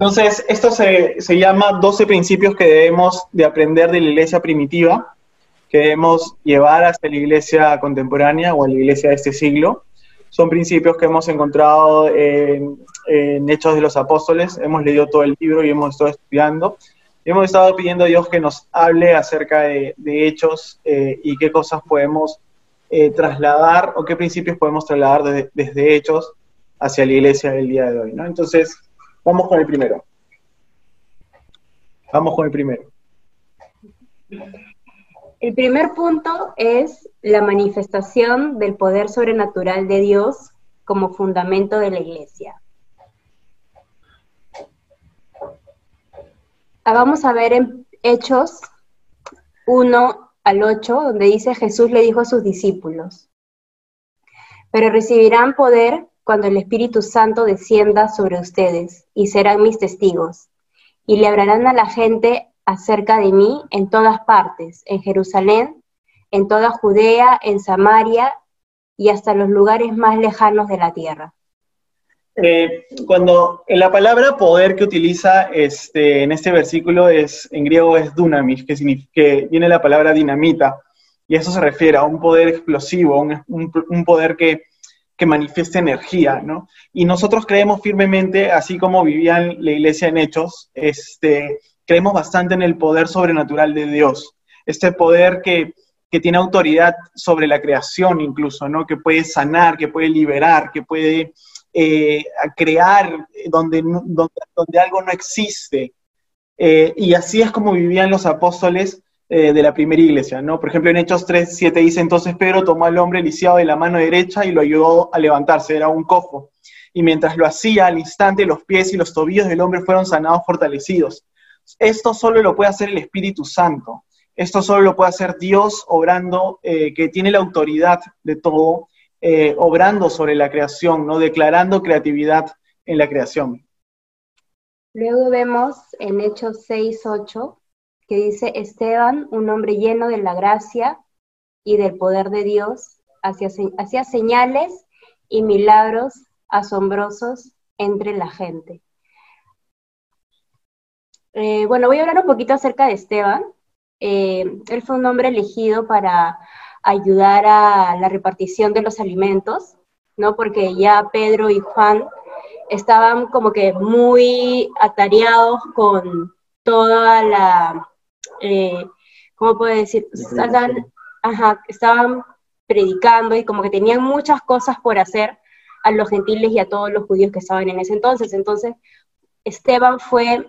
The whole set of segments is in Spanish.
Entonces, esto se, se, llama 12 principios que debemos de aprender de la iglesia primitiva, que debemos llevar hasta la iglesia contemporánea o a la iglesia de este siglo. Son principios que hemos encontrado en, en Hechos de los Apóstoles, hemos leído todo el libro y hemos estado estudiando. Hemos estado pidiendo a Dios que nos hable acerca de, de hechos eh, y qué cosas podemos eh, trasladar o qué principios podemos trasladar desde, desde hechos hacia la iglesia del día de hoy. ¿no? Entonces, vamos con el primero. Vamos con el primero. El primer punto es la manifestación del poder sobrenatural de Dios como fundamento de la iglesia. Ah, vamos a ver en Hechos 1 al 8, donde dice Jesús le dijo a sus discípulos, pero recibirán poder cuando el Espíritu Santo descienda sobre ustedes y serán mis testigos, y le hablarán a la gente acerca de mí en todas partes, en Jerusalén, en toda Judea, en Samaria y hasta los lugares más lejanos de la tierra. Eh, cuando en la palabra poder que utiliza este, en este versículo es en griego es dunamis, que, significa, que viene la palabra dinamita, y eso se refiere a un poder explosivo, un poder que, que manifiesta energía, ¿no? Y nosotros creemos firmemente, así como vivían la iglesia en Hechos, este, creemos bastante en el poder sobrenatural de Dios, este poder que, que tiene autoridad sobre la creación incluso, ¿no? Que puede sanar, que puede liberar, que puede eh, crear donde, donde, donde, algo no existe. Eh, y así es como vivían los apóstoles eh, de la primera iglesia, ¿no? Por ejemplo, en Hechos 3, 7 dice, entonces Pedro tomó al hombre lisiado de la mano derecha y lo ayudó a levantarse, era un cojo. Y mientras lo hacía, al instante los pies y los tobillos del hombre fueron sanados, fortalecidos. Esto solo lo puede hacer el Espíritu Santo. Esto solo lo puede hacer Dios obrando, eh, que tiene la autoridad de todo, eh, obrando sobre la creación, ¿no? declarando creatividad en la creación. Luego vemos en Hechos 6, 8, que dice, Esteban, un hombre lleno de la gracia y del poder de Dios, hacía, señales y milagros asombrosos entre la gente. Eh, bueno, voy a hablar un poquito acerca de Esteban. Eh, él fue un hombre elegido para ayudar a la repartición de los alimentos, ¿no? Porque ya Pedro y Juan estaban como que muy atareados con toda la, eh, ¿cómo puedo decir? Estaban, ajá, estaban predicando y como que tenían muchas cosas por hacer a los gentiles y a todos los judíos que estaban en ese entonces. Entonces, Esteban fue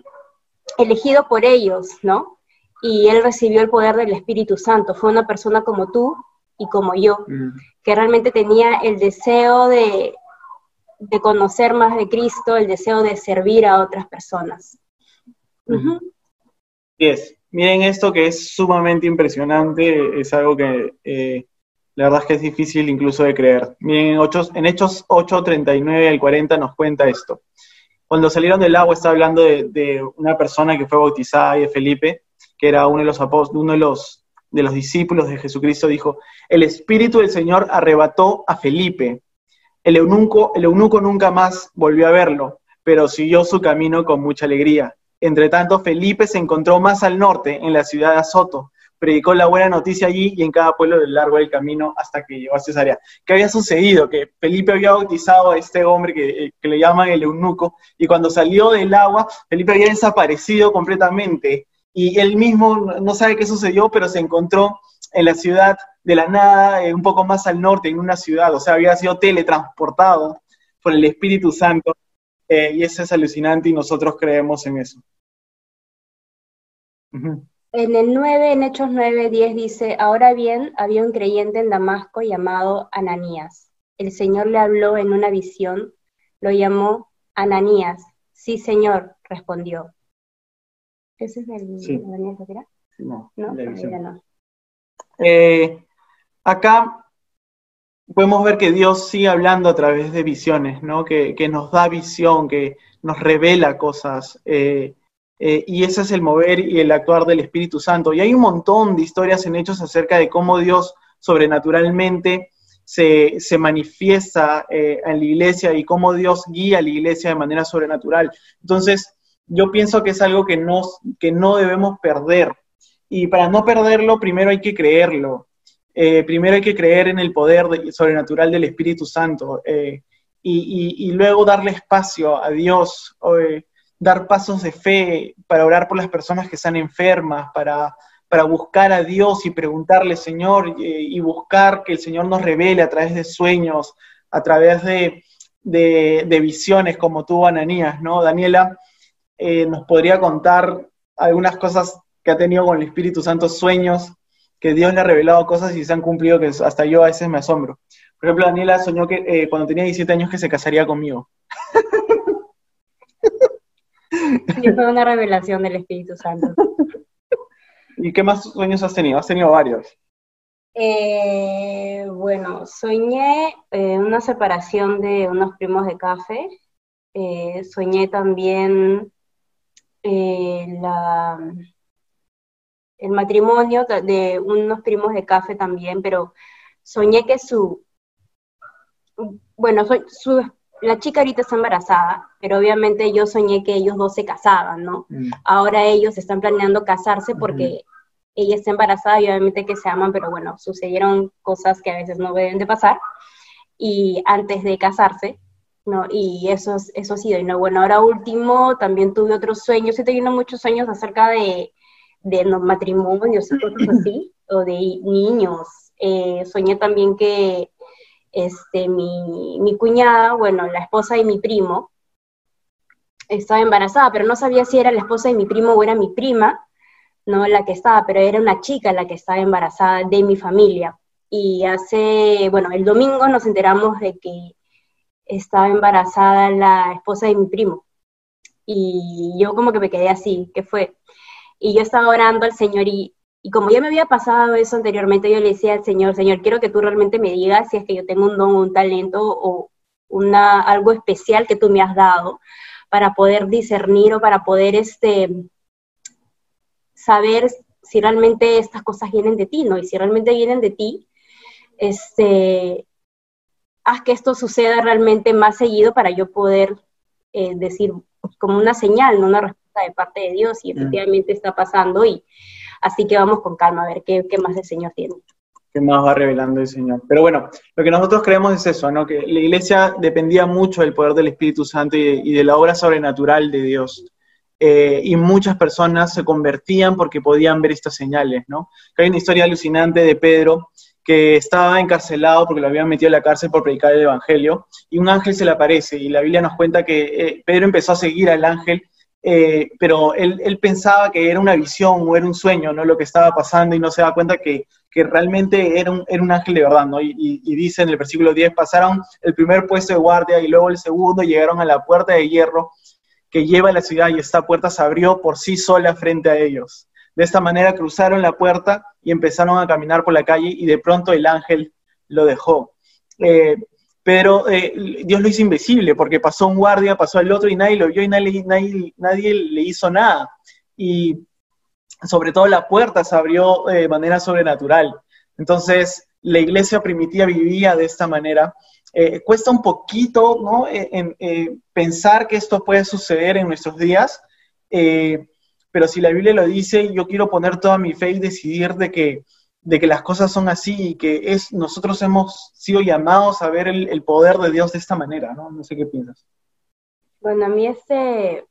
elegido por ellos, ¿no? Y él recibió el poder del Espíritu Santo. Fue una persona como tú y como yo, mm. que realmente tenía el deseo de, de, conocer más de Cristo, el deseo de servir a otras personas. Uh -huh. yes. Miren esto que es sumamente impresionante, es algo que eh, la verdad es que es difícil incluso de creer. Miren, en, ocho, en Hechos 8, 39 al 40 nos cuenta esto cuando salieron del agua está hablando de, de, una persona que fue bautizada y de Felipe, que era uno de los apóstoles, uno de los, de los discípulos de Jesucristo, dijo, el Espíritu del Señor arrebató a Felipe. El eunuco, el eunuco nunca más volvió a verlo, pero siguió su camino con mucha alegría. Entre tanto, Felipe se encontró más al norte, en la ciudad de Azoto, predicó la buena noticia allí y en cada pueblo del largo del camino hasta que llegó a Cesarea. ¿Qué había sucedido? Que Felipe había bautizado a este hombre que, que le llaman el eunuco y cuando salió del agua, Felipe había desaparecido completamente y él mismo no sabe qué sucedió, pero se encontró en la ciudad de la nada, eh, un poco más al norte, en una ciudad, o sea, había sido teletransportado por el Espíritu Santo eh, y eso es alucinante y nosotros creemos en eso. Uh -huh. En el 9, en Hechos 9, 10 dice, ahora bien, había un creyente en Damasco llamado Ananías. El Señor le habló en una visión, lo llamó Ananías. Sí, Señor, respondió. ¿Ese es el sí. Ananías era? No, no, no. Eh, acá podemos ver que Dios sigue hablando a través de visiones, ¿no? Que, nos da visión, que nos revela cosas. Eh, eh, y ese es el mover y el actuar del Espíritu Santo. Y hay un montón de historias en hechos acerca de cómo Dios sobrenaturalmente se, se manifiesta eh, en la iglesia y cómo Dios guía a la iglesia de manera sobrenatural. Entonces, yo pienso que es algo que que no debemos perder. Y para no perderlo, primero hay que creerlo. Eh, primero hay que creer en el poder sobrenatural del Espíritu Santo eh, y, luego darle espacio a Dios, eh, dar pasos de fe para orar por las personas que están enfermas, para, para buscar a Dios y preguntarle, Señor, y buscar que el Señor nos revele a través de sueños, a través de, de, visiones como tuvo Ananías, ¿no? Daniela nos podría contar algunas cosas que ha tenido con el Espíritu Santo, sueños que Dios le ha revelado cosas y se han cumplido que hasta yo a veces me asombro. Por ejemplo, Daniela soñó que eh, cuando tenía 17 años que se casaría conmigo. Sí, fue una revelación del Espíritu Santo. ¿Y qué más sueños has tenido? Has tenido varios. Eh, bueno, soñé eh, una separación de unos primos de café. soñé también la, el matrimonio de unos primos de café también, pero soñé que su, bueno, su, la chica ahorita está embarazada, pero obviamente yo soñé que ellos dos se casaban, ¿no? Mm. Ahora ellos están planeando casarse porque ella está embarazada y obviamente que se aman, pero bueno, sucedieron cosas que a veces no deben de pasar, y antes de casarse, ¿no? Y eso, eso ha sido, y no, bueno, ahora último, también tuve otros sueños, he tenido muchos sueños acerca de de los matrimonios y cosas así, o de niños. Eh, soñé también que este, mi, mi cuñada, bueno, la esposa de mi primo, estaba embarazada, pero no sabía si era la esposa de mi primo o era mi prima, no la que estaba, pero era una chica la que estaba embarazada de mi familia. Y hace, bueno, el domingo nos enteramos de que estaba embarazada la esposa de mi primo. Y yo como que me quedé así, ¿qué fue? Y yo estaba orando al Señor y, como ya me había pasado eso anteriormente, yo le decía al Señor, Señor, quiero que tú realmente me digas si es que yo tengo un don, un talento o una, algo especial que tú me has dado para poder discernir o para poder este, saber si realmente estas cosas vienen de ti, ¿no? Y si realmente vienen de ti, este, haz que esto suceda realmente más seguido para yo poder eh, decir como una señal, ¿no? una de parte de Dios y mm. efectivamente está pasando y así que vamos con calma a ver qué, qué más el Señor tiene. ¿Qué más va revelando el Señor? Pero bueno, lo que nosotros creemos es eso, ¿no? Que la iglesia dependía mucho del poder del Espíritu Santo y de, la obra sobrenatural de Dios. Eh, y muchas personas se convertían porque podían ver estas señales, ¿no? hay una historia alucinante de Pedro que estaba encarcelado porque lo habían metido en la cárcel por predicar el Evangelio, y un ángel se le aparece, y la Biblia nos cuenta que eh, Pedro empezó a seguir al ángel eh, pero él, pensaba que era una visión o era un sueño, ¿no? Lo que estaba pasando y no se da cuenta que, realmente era un, era un, ángel de verdad, ¿no? Y, dice en el versículo 10, pasaron el primer puesto de guardia y luego el segundo, llegaron a la puerta de hierro que lleva a la ciudad y esta puerta se abrió por sí sola frente a ellos. De esta manera cruzaron la puerta y empezaron a caminar por la calle y de pronto el ángel lo dejó. Eh, pero eh, Dios lo hizo invisible porque pasó un guardia, pasó el otro y nadie lo vio y nadie, nadie, le hizo nada. Y sobre todo la puerta se abrió de manera sobrenatural. Entonces, la iglesia primitiva vivía de esta manera. Eh, cuesta un poquito ¿no? Eh, en, pensar que esto puede suceder en nuestros días, pero si la Biblia lo dice, yo quiero poner toda mi fe y decidir de que de que las cosas son así y que es, nosotros hemos sido llamados a ver el, poder de Dios de esta manera, ¿no? No sé qué piensas. Bueno, a mí este,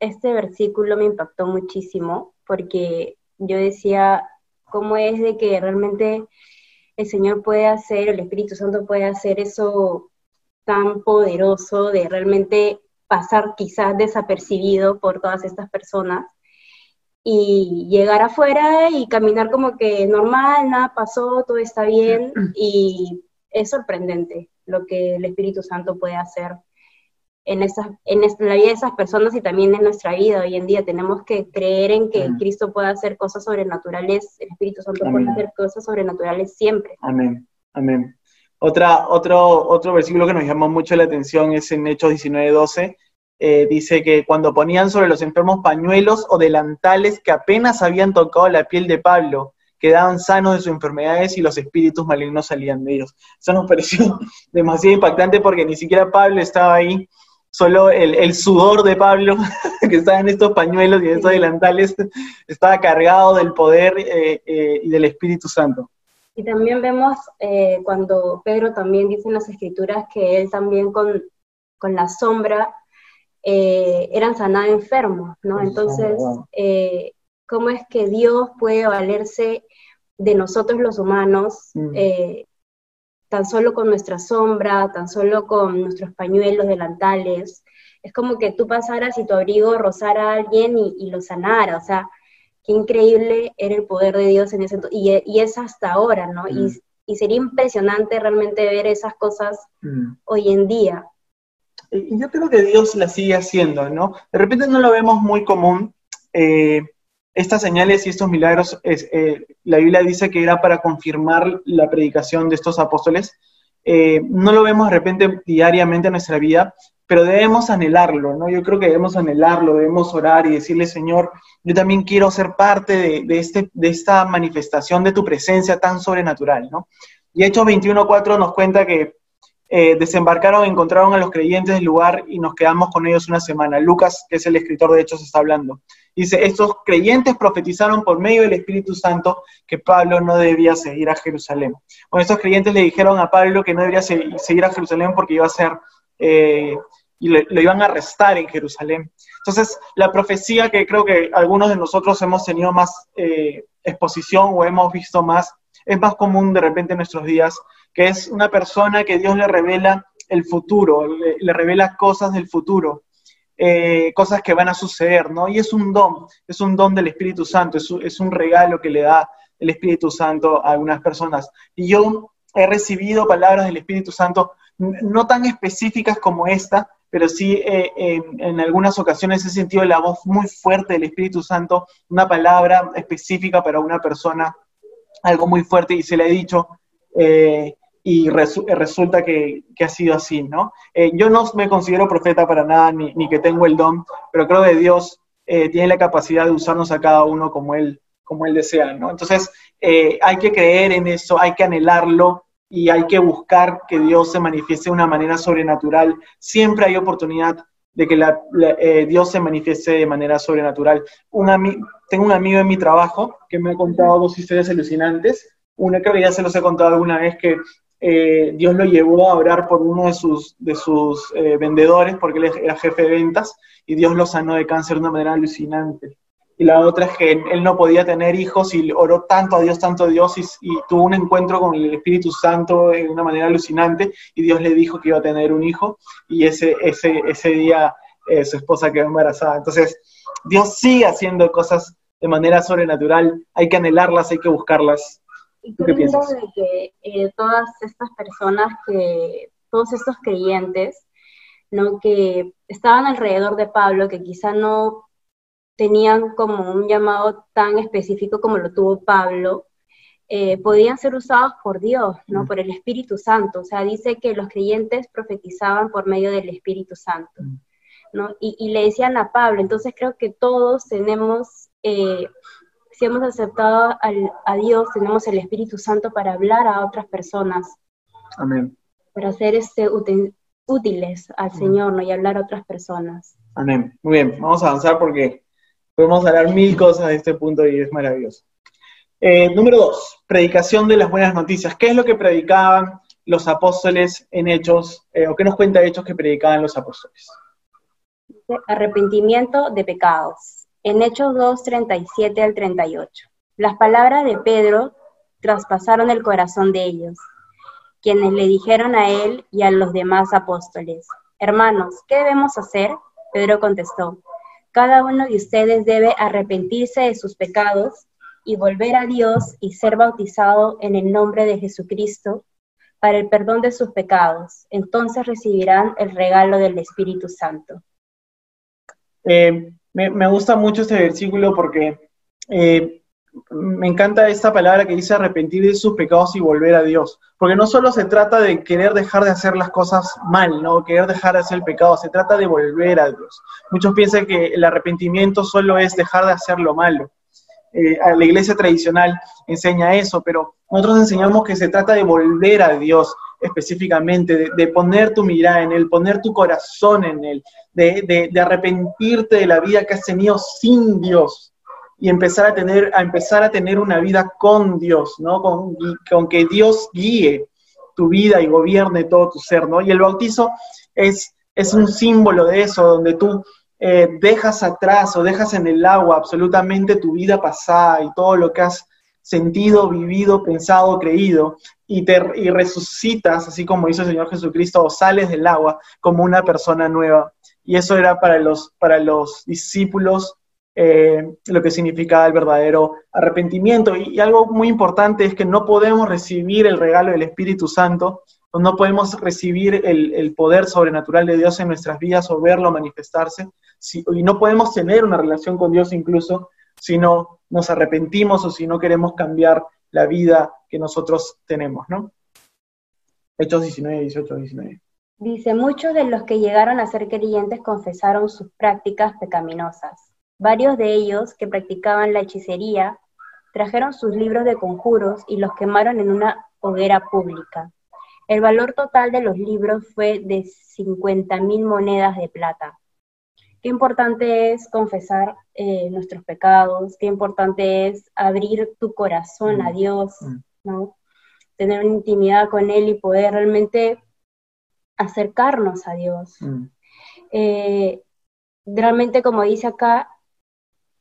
este versículo me impactó muchísimo porque yo decía, ¿cómo es de que realmente el Señor puede hacer, el Espíritu Santo puede hacer eso tan poderoso de realmente pasar quizás desapercibido por todas estas personas y llegar afuera y caminar como que normal, nada pasó, todo está bien y es sorprendente lo que el Espíritu Santo puede hacer en, esa, en la vida de esas personas y también en nuestra vida hoy en día. Tenemos que creer en que Cristo puede hacer cosas sobrenaturales, el Espíritu Santo puede hacer cosas sobrenaturales siempre. Amén, amén. Otra, otro, otro versículo que nos llamó mucho la atención es en Hechos 19:12, eh, dice que cuando ponían sobre los enfermos pañuelos o delantales que apenas habían tocado la piel de Pablo, quedaban sanos de sus enfermedades y los espíritus malignos salían de ellos. Eso nos pareció demasiado impactante porque ni siquiera Pablo estaba ahí, solo el, sudor de Pablo, que estaba en estos pañuelos y en estos delantales, estaba cargado del poder eh, eh, y del Espíritu Santo. Y también vemos eh, cuando Pedro también dice en las escrituras que él también con, con la sombra eran sanados enfermos, ¿no? Entonces, ¿cómo es que Dios puede valerse de nosotros los humanos? Mm tan solo con nuestra sombra, tan solo con nuestros pañuelos, delantales. Es como que tú pasaras y tu abrigo rozara a alguien y, lo sanara. O sea, qué increíble era el poder de Dios en ese entonces. Y, es hasta ahora, ¿no? Y, mm. sería impresionante realmente ver esas cosas mm. hoy en día. Y yo creo que Dios la sigue haciendo, ¿no? De repente no lo vemos muy común. Eh, estas señales y estos milagros, eh, la Biblia dice que era para confirmar la predicación de estos apóstoles. Eh, no lo vemos de repente diariamente en nuestra vida, pero debemos anhelarlo, ¿no? Yo creo que debemos anhelarlo, debemos orar y decirle, Señor, yo también quiero ser parte de, este, de esta manifestación de tu presencia tan sobrenatural, ¿no? Y Hechos 21.4 nos cuenta que eh, desembarcaron, encontraron a los creyentes del lugar y nos quedamos con ellos una semana. Lucas, que es el escritor de Hechos, está hablando. Dice, estos creyentes profetizaron por medio del Espíritu Santo que Pablo no debía seguir a Jerusalén. Bueno, estos creyentes le dijeron a Pablo que no debería seguir a Jerusalén porque iba a ser, eh, y lo, iban a arrestar en Jerusalén. Entonces, la profecía que creo que algunos de nosotros hemos tenido más eh, exposición o hemos visto más, es más común de repente en nuestros días, que es una persona que Dios le revela el futuro, le revela cosas del futuro. Eh, cosas que van a suceder, ¿no? Y es un don, es un don del Espíritu Santo, es, un regalo que le da el Espíritu Santo a algunas personas. Y yo he recibido palabras del Espíritu Santo no tan específicas como esta, pero sí eh, en, algunas ocasiones he sentido la voz muy fuerte del Espíritu Santo, una palabra específica para una persona, algo muy fuerte, y se le he dicho, eh, y resulta que, ha sido así, ¿no? Eh, yo no me considero profeta para nada, ni, que tengo el don, pero creo que Dios eh, tiene la capacidad de usarnos a cada uno como Él, como él desea, ¿no? Entonces, eh, hay que creer en eso, hay que anhelarlo y hay que buscar que Dios se manifieste de una manera sobrenatural. Siempre hay oportunidad de que Dios se manifieste de manera sobrenatural. tengo un amigo en mi trabajo que me ha contado dos historias alucinantes. Una que ya se los he contado alguna vez que eh, Dios lo llevó a orar por uno de sus, de sus eh, vendedores, porque él era jefe de ventas, y Dios lo sanó de cáncer de una manera alucinante. Y la otra es que él no podía tener hijos y oró tanto a Dios, tanto a Dios, y, tuvo un encuentro con el Espíritu Santo de una manera alucinante, y Dios le dijo que iba a tener un hijo, y ese, ese, ese día eh, su esposa quedó embarazada. Entonces, Dios sigue haciendo cosas de manera sobrenatural, hay que anhelarlas, hay que buscarlas. Y qué piensas? de que eh, todas estas personas que, todos estos creyentes, ¿no? que estaban alrededor de Pablo, que quizá no tenían como un llamado tan específico como lo tuvo Pablo, eh, podían ser usados por Dios, ¿no? Mm. Por el Espíritu Santo. O sea, dice que los creyentes profetizaban por medio del Espíritu Santo, mm. ¿no? Y, le decían a Pablo, entonces creo que todos tenemos eh, si hemos aceptado a Dios, tenemos el Espíritu Santo para hablar a otras personas. Amén. Para ser este, útiles al Señor ¿no? y hablar a otras personas. Amén. Muy bien, vamos a avanzar porque podemos hablar mil cosas de este punto y es maravilloso. Eh, número dos, predicación de las buenas noticias. ¿Qué es lo que predicaban los apóstoles en Hechos, eh, o qué nos cuenta Hechos que predicaban los apóstoles? Arrepentimiento de pecados en Hechos 2, 37 al 38. Las palabras de Pedro traspasaron el corazón de ellos, quienes le dijeron a él y a los demás apóstoles, Hermanos, ¿qué debemos hacer? Pedro contestó, Cada uno de ustedes debe arrepentirse de sus pecados y volver a Dios y ser bautizado en el nombre de Jesucristo para el perdón de sus pecados. Entonces recibirán el regalo del Espíritu Santo. Eh, me, gusta mucho este versículo porque eh, me encanta esta palabra que dice arrepentir de sus pecados y volver a Dios. Porque no solo se trata de querer dejar de hacer las cosas mal, ¿no? Querer dejar de hacer el pecado, se trata de volver a Dios. Muchos piensan que el arrepentimiento solo es dejar de hacer lo malo. Eh, la iglesia tradicional enseña eso, pero nosotros enseñamos que se trata de volver a Dios, específicamente, de, poner tu mirada en Él, poner tu corazón en Él, de, arrepentirte de la vida que has tenido sin Dios y empezar a tener, a empezar a tener una vida con Dios, ¿no? Con, con que Dios guíe tu vida y gobierne todo tu ser, ¿no? Y el bautizo es, es un símbolo de eso, donde tú eh, dejas atrás o dejas en el agua absolutamente tu vida pasada y todo lo que has sentido, vivido, pensado, creído, y, te, y resucitas, así como hizo el Señor Jesucristo, o sales del agua como una persona nueva. Y eso era para los, para los discípulos eh, lo que significaba el verdadero arrepentimiento. Y, algo muy importante es que no podemos recibir el regalo del Espíritu Santo, no podemos recibir el, poder sobrenatural de Dios en nuestras vidas o verlo manifestarse, y no podemos tener una relación con Dios incluso si no nos arrepentimos o si no queremos cambiar la vida que nosotros tenemos, ¿no? Hechos 19, 18, 19. Dice, muchos de los que llegaron a ser creyentes confesaron sus prácticas pecaminosas. Varios de ellos que practicaban la hechicería trajeron sus libros de conjuros y los quemaron en una hoguera pública. El valor total de los libros fue de 50 mil monedas de plata. Qué importante es confesar eh, nuestros pecados, qué importante es abrir tu corazón a mm. Dios, mm. ¿no? Tener una intimidad con Él y poder realmente acercarnos a Dios. Mm. Eh, realmente, como dice acá,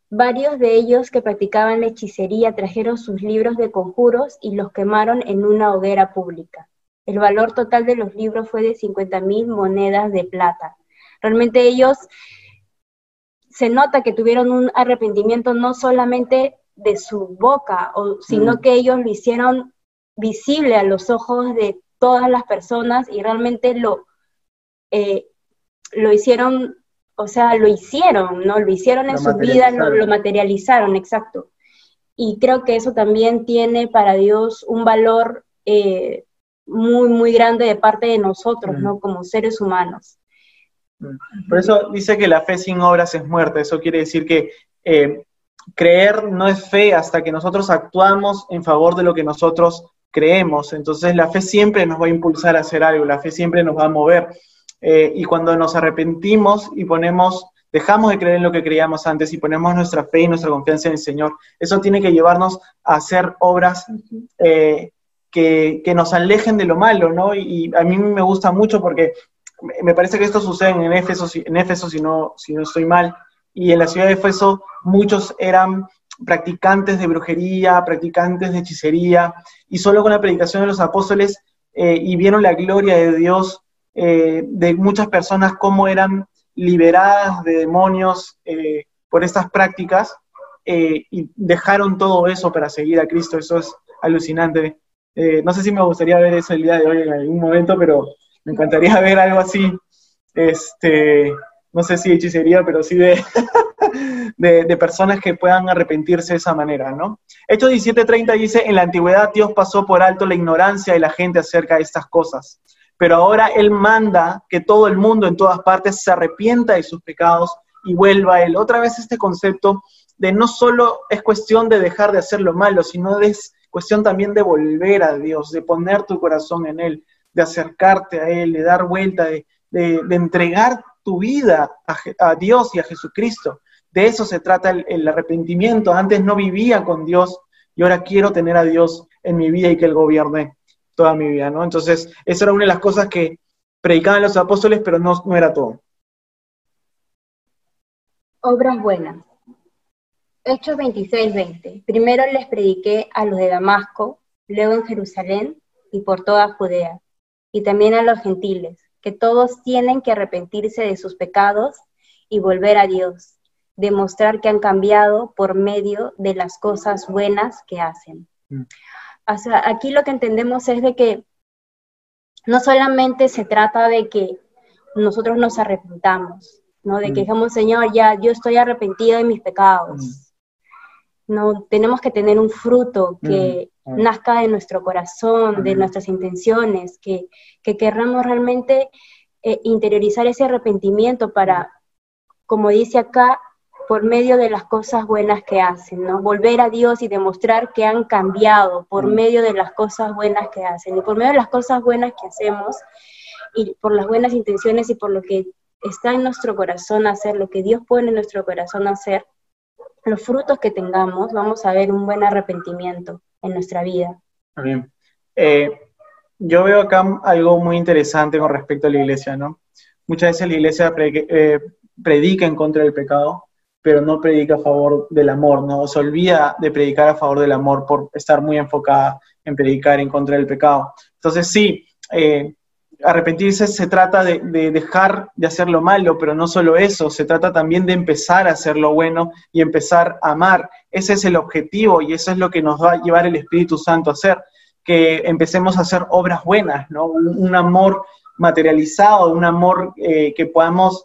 varios de ellos que practicaban la hechicería trajeron sus libros de conjuros y los quemaron en una hoguera pública. El valor total de los libros fue de 50 mil monedas de plata. Realmente ellos se nota que tuvieron un arrepentimiento no solamente de su boca, sino mm. que ellos lo hicieron visible a los ojos de todas las personas y realmente lo, eh, lo hicieron, o sea, lo hicieron, ¿no? Lo hicieron en su vida, lo, materializaron, exacto. Y creo que eso también tiene para Dios un valor eh, muy, muy grande de parte de nosotros, mm. ¿no? Como seres humanos. Por eso dice que la fe sin obras es muerta. Eso quiere decir que eh, creer no es fe hasta que nosotros actuamos en favor de lo que nosotros creemos. Entonces la fe siempre nos va a impulsar a hacer algo, la fe siempre nos va a mover. Eh, y cuando nos arrepentimos y ponemos, dejamos de creer en lo que creíamos antes y ponemos nuestra fe y nuestra confianza en el Señor, eso tiene que llevarnos a hacer obras eh, que, que, nos alejen de lo malo, ¿no? Y a mí me gusta mucho porque me parece que esto sucede en Éfeso, en Éfeso si, no, si no estoy mal, y en la ciudad de Éfeso muchos eran practicantes de brujería, practicantes de hechicería, y solo con la predicación de los apóstoles eh, y vieron la gloria de Dios eh, de muchas personas, cómo eran liberadas de demonios eh, por estas prácticas, y dejaron todo eso para seguir a Cristo, eso es alucinante. no sé si me gustaría ver eso el día de hoy en algún momento, pero me encantaría ver algo así, este, no sé si hechicería, pero sí de, de, personas que puedan arrepentirse de esa manera, ¿no? Hechos 17:30 dice, en la antigüedad Dios pasó por alto la ignorancia de la gente acerca de estas cosas, pero ahora Él manda que todo el mundo en todas partes se arrepienta de sus pecados y vuelva a Él. Otra vez este concepto de no solo es cuestión de dejar de hacer lo malo, sino es cuestión también de volver a Dios, de poner tu corazón en Él, de acercarte a Él, de dar vuelta, de, entregar tu vida a, Dios y a Jesucristo. De eso se trata el, arrepentimiento. Antes no vivía con Dios y ahora quiero tener a Dios en mi vida y que Él gobierne toda mi vida, ¿no? Entonces, esa era una de las cosas que predicaban los apóstoles, pero no, no era todo. Obras buenas. Hechos 26, 20. Primero les prediqué a los de Damasco, luego en Jerusalén y por toda Judea y también a los gentiles, que todos tienen que arrepentirse de sus pecados y volver a Dios, demostrar que han cambiado por medio de las cosas buenas que hacen. Mm. aquí lo que entendemos es de que no solamente se trata de que nosotros nos arrepentamos, ¿no? De que mm. digamos, Señor, ya yo estoy arrepentido de mis pecados. Mm. No, tenemos que tener un fruto que nazca de nuestro corazón, de nuestras intenciones, que, que querramos realmente eh, interiorizar ese arrepentimiento para, como dice acá, por medio de las cosas buenas que hacen, ¿no? Volver a Dios y demostrar que han cambiado por mm. medio de las cosas buenas que hacen. Y por medio de las cosas buenas que hacemos y por las buenas intenciones y por lo que está en nuestro corazón hacer, lo que Dios pone en nuestro corazón hacer, los frutos que tengamos, vamos a ver un buen arrepentimiento en nuestra vida. Bien. Eh, yo veo acá algo muy interesante con respecto a la iglesia, ¿no? Muchas veces la iglesia eh, predica en contra del pecado, pero no predica a favor del amor, ¿no? se olvida de predicar a favor del amor por estar muy enfocada en predicar en contra del pecado. Entonces sí, eh, arrepentirse se trata de, dejar de hacer lo malo, pero no solo eso, se trata también de empezar a hacer lo bueno y empezar a amar. Ese es el objetivo y eso es lo que nos va a llevar el Espíritu Santo a hacer, que empecemos a hacer obras buenas, ¿no? Un, amor materializado, un amor eh, que podamos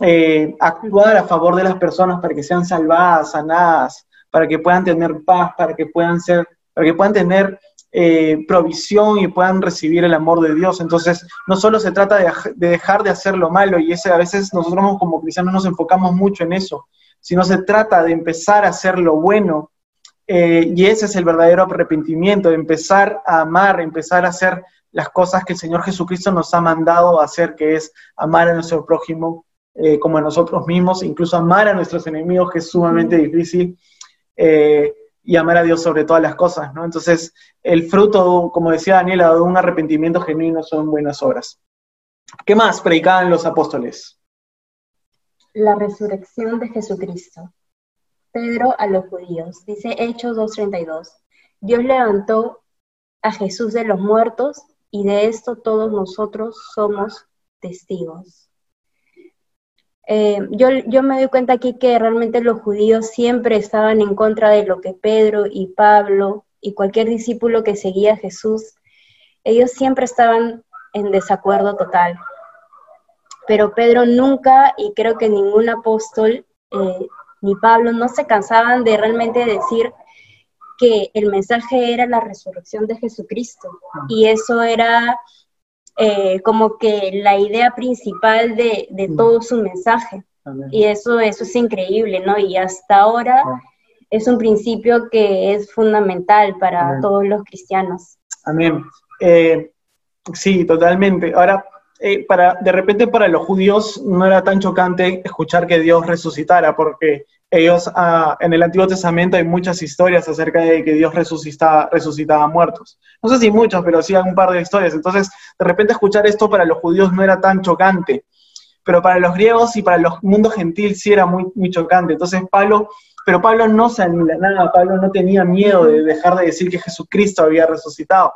eh, actuar a favor de las personas para que sean salvadas, sanadas, para que puedan tener paz, para que puedan ser, para que puedan tener eh, provisión y puedan recibir el amor de Dios. Entonces, no solo se trata de, dejar de hacer lo malo, y ese a veces nosotros como cristianos nos enfocamos mucho en eso, sino se trata de empezar a hacer lo bueno. Eh, y ese es el verdadero arrepentimiento, de empezar a amar, empezar a hacer las cosas que el Señor Jesucristo nos ha mandado a hacer, que es amar a nuestro prójimo eh, como a nosotros mismos, incluso amar a nuestros enemigos, que es sumamente difícil, eh, y amar a Dios sobre todas las cosas, ¿no? Entonces, el fruto, como decía Daniela, de un arrepentimiento genuino son buenas obras. ¿Qué más predicaban los apóstoles? La resurrección de Jesucristo. Pedro a los judíos, dice Hechos 2.32, Dios levantó a Jesús de los muertos y de esto todos nosotros somos testigos. Eh, yo, yo me doy cuenta aquí que realmente los judíos siempre estaban en contra de lo que Pedro y Pablo y cualquier discípulo que seguía a Jesús, ellos siempre estaban en desacuerdo total. Pero Pedro nunca, y creo que ningún apóstol, eh, ni Pablo, no se cansaban de realmente decir que el mensaje era la resurrección de Jesucristo. Y eso era eh, como que la idea principal de, mm. todo su mensaje. Y eso, eso es increíble, ¿no? Y hasta ahora ah. es un principio que es fundamental para todos los cristianos. Amén. Eh, sí, totalmente. Ahora, eh, para, de repente para los judíos no era tan chocante escuchar que Dios resucitara, porque ellos ah, en el Antiguo Testamento hay muchas historias acerca de que Dios resucitaba, resucitaba muertos. No sé si muchas, pero sí un par de historias. Entonces, de repente escuchar esto para los judíos no era tan chocante, pero para los griegos y para los mundos gentil sí era muy, muy chocante. Entonces, Pablo, pero Pablo no se nada, Pablo no tenía miedo de dejar de decir que Jesucristo había resucitado.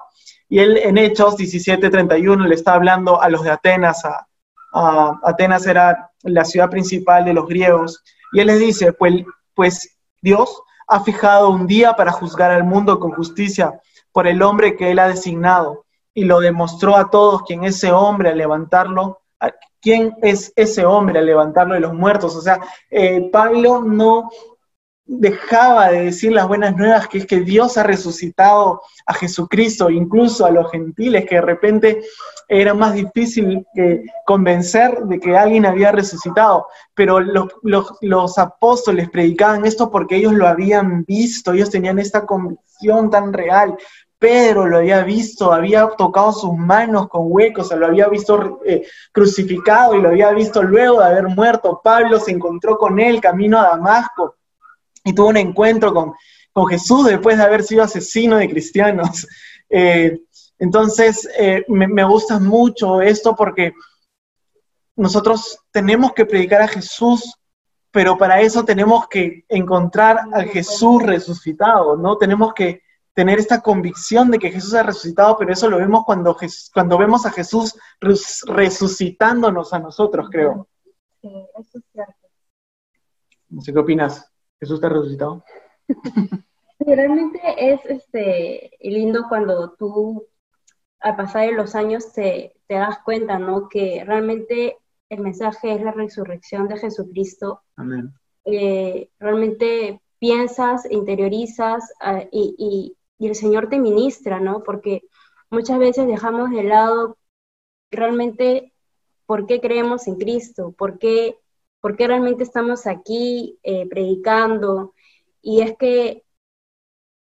Y él en Hechos 17:31 le está hablando a los de Atenas, a Atenas era la ciudad principal de los griegos, y él les dice, pues, pues Dios ha fijado un día para juzgar al mundo con justicia por el hombre que él ha designado y lo demostró a todos quién ese hombre al levantarlo, quién es ese hombre al levantarlo de los muertos. O sea, eh, Pablo no dejaba de decir las buenas nuevas, que es que Dios ha resucitado a Jesucristo, incluso a los gentiles, que de repente era más difícil que convencer de que alguien había resucitado. Pero los, los, apóstoles predicaban esto porque ellos lo habían visto, ellos tenían esta convicción tan real. Pedro lo había visto, había tocado sus manos con huecos, lo había visto eh, crucificado y lo había visto luego de haber muerto. Pablo se encontró con él camino a Damasco y tuvo un encuentro con, Jesús después de haber sido asesino de cristianos. Eh, entonces, eh, me, gusta mucho esto porque nosotros tenemos que predicar a Jesús, pero para eso tenemos que encontrar a Jesús resucitado, ¿no? Tenemos que tener esta convicción de que Jesús ha resucitado, pero eso lo vemos cuando, cuando vemos a Jesús resucitándonos a nosotros, creo. Sí, eso es cierto. No sé qué opinas. Jesús está resucitado. Realmente es este, lindo cuando tú, al pasar de los años, te, das cuenta, ¿no? Que realmente el mensaje es la resurrección de Jesucristo. Amén. Eh, realmente piensas, interiorizas ah, y, y, el Señor te ministra, ¿no? Porque muchas veces dejamos de lado realmente por qué creemos en Cristo, por qué ¿Por qué realmente estamos aquí eh, predicando? Y es que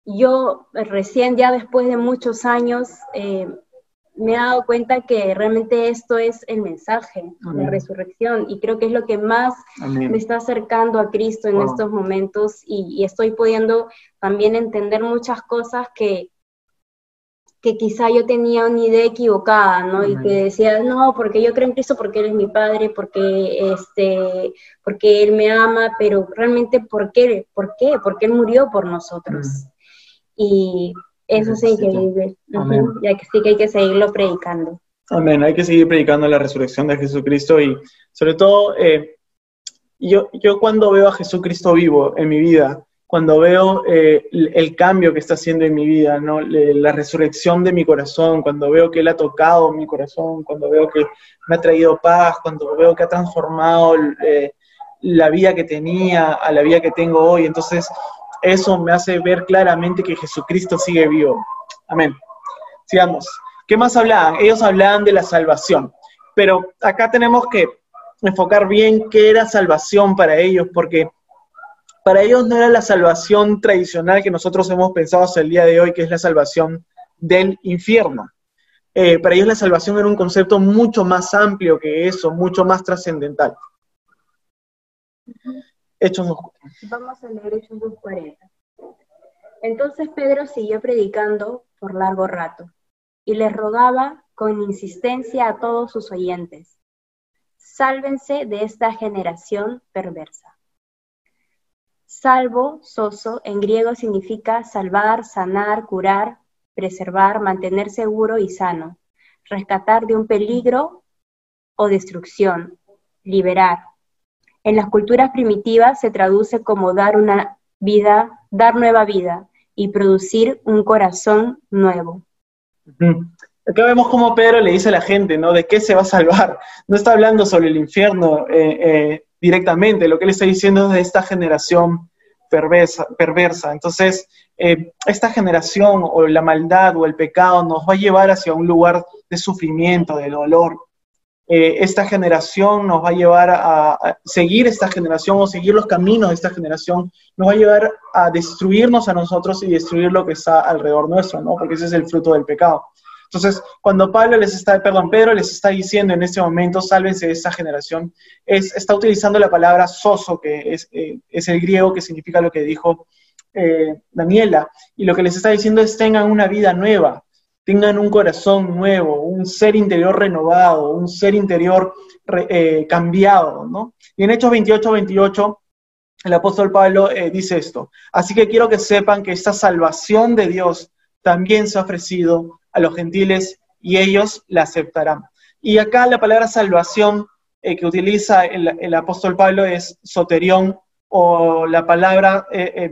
yo recién, ya después de muchos años, eh, me he dado cuenta que realmente esto es el mensaje, de la resurrección, y creo que es lo que más me está acercando a Cristo en estos momentos, y, estoy pudiendo también entender muchas cosas que, que quizá yo tenía una idea equivocada, ¿no? Y que decía, no, porque yo creo en Cristo porque Él es mi Padre, porque, este, porque Él me ama, pero realmente, ¿por qué? ¿Por qué? Porque Él murió por nosotros. Y eso sí que vive. Ya que sí que hay que seguirlo predicando. Amén. Hay que seguir predicando la resurrección de Jesucristo y sobre todo, eh, yo, yo cuando veo a Jesucristo vivo en mi vida, cuando veo eh, el cambio que está haciendo en mi vida, ¿no? la resurrección de mi corazón, cuando veo que Él ha tocado mi corazón, cuando veo que me ha traído paz, cuando veo que ha transformado eh, la vida que tenía a la vida que tengo hoy, entonces eso me hace ver claramente que Jesucristo sigue vivo. Amén. Sigamos. ¿Qué más hablaban? Ellos hablaban de la salvación, pero acá tenemos que enfocar bien qué era salvación para ellos, porque para ellos no era la salvación tradicional que nosotros hemos pensado hasta el día de hoy, que es la salvación del infierno. Eh, para ellos la salvación era un concepto mucho más amplio que eso, mucho más trascendental. Hechos 2.40. Vamos a leer Hechos 2.40. Entonces Pedro siguió predicando por largo rato y les rogaba con insistencia a todos sus oyentes, sálvense de esta generación perversa. Salvo, soso, en griego significa salvar, sanar, curar, preservar, mantener seguro y sano, rescatar de un peligro o destrucción, liberar, en las culturas primitivas se traduce como dar una vida, dar nueva vida y producir un corazón nuevo. Acá vemos cómo Pedro le dice a la gente, ¿no? ¿De qué se va a salvar? No está hablando sobre el infierno eh, eh, directamente, lo que él está diciendo es de esta generación perversa. Entonces, eh, esta generación o la maldad o el pecado nos va a llevar hacia un lugar de sufrimiento, de dolor. Eh, esta generación nos va a llevar a, seguir esta generación o seguir los caminos de esta generación, nos va a llevar a destruirnos a nosotros y destruir lo que está alrededor nuestro, ¿no? Porque ese es el fruto del pecado. Entonces, cuando Pablo les está, perdón, Pedro les está diciendo en este momento, sálvense de esta generación, es, está utilizando la palabra soso, que es, eh, es el griego que significa lo que dijo eh, Daniela, y lo que les está diciendo es tengan una vida nueva, tengan un corazón nuevo, un ser interior renovado, un ser interior eh, cambiado, ¿no? Y en Hechos 28, 28, el apóstol Pablo eh, dice esto, así que quiero que sepan que esta salvación de Dios también se ha ofrecido a los gentiles y ellos la aceptarán. Y acá la palabra salvación eh, que utiliza el, apóstol Pablo es soterión o la palabra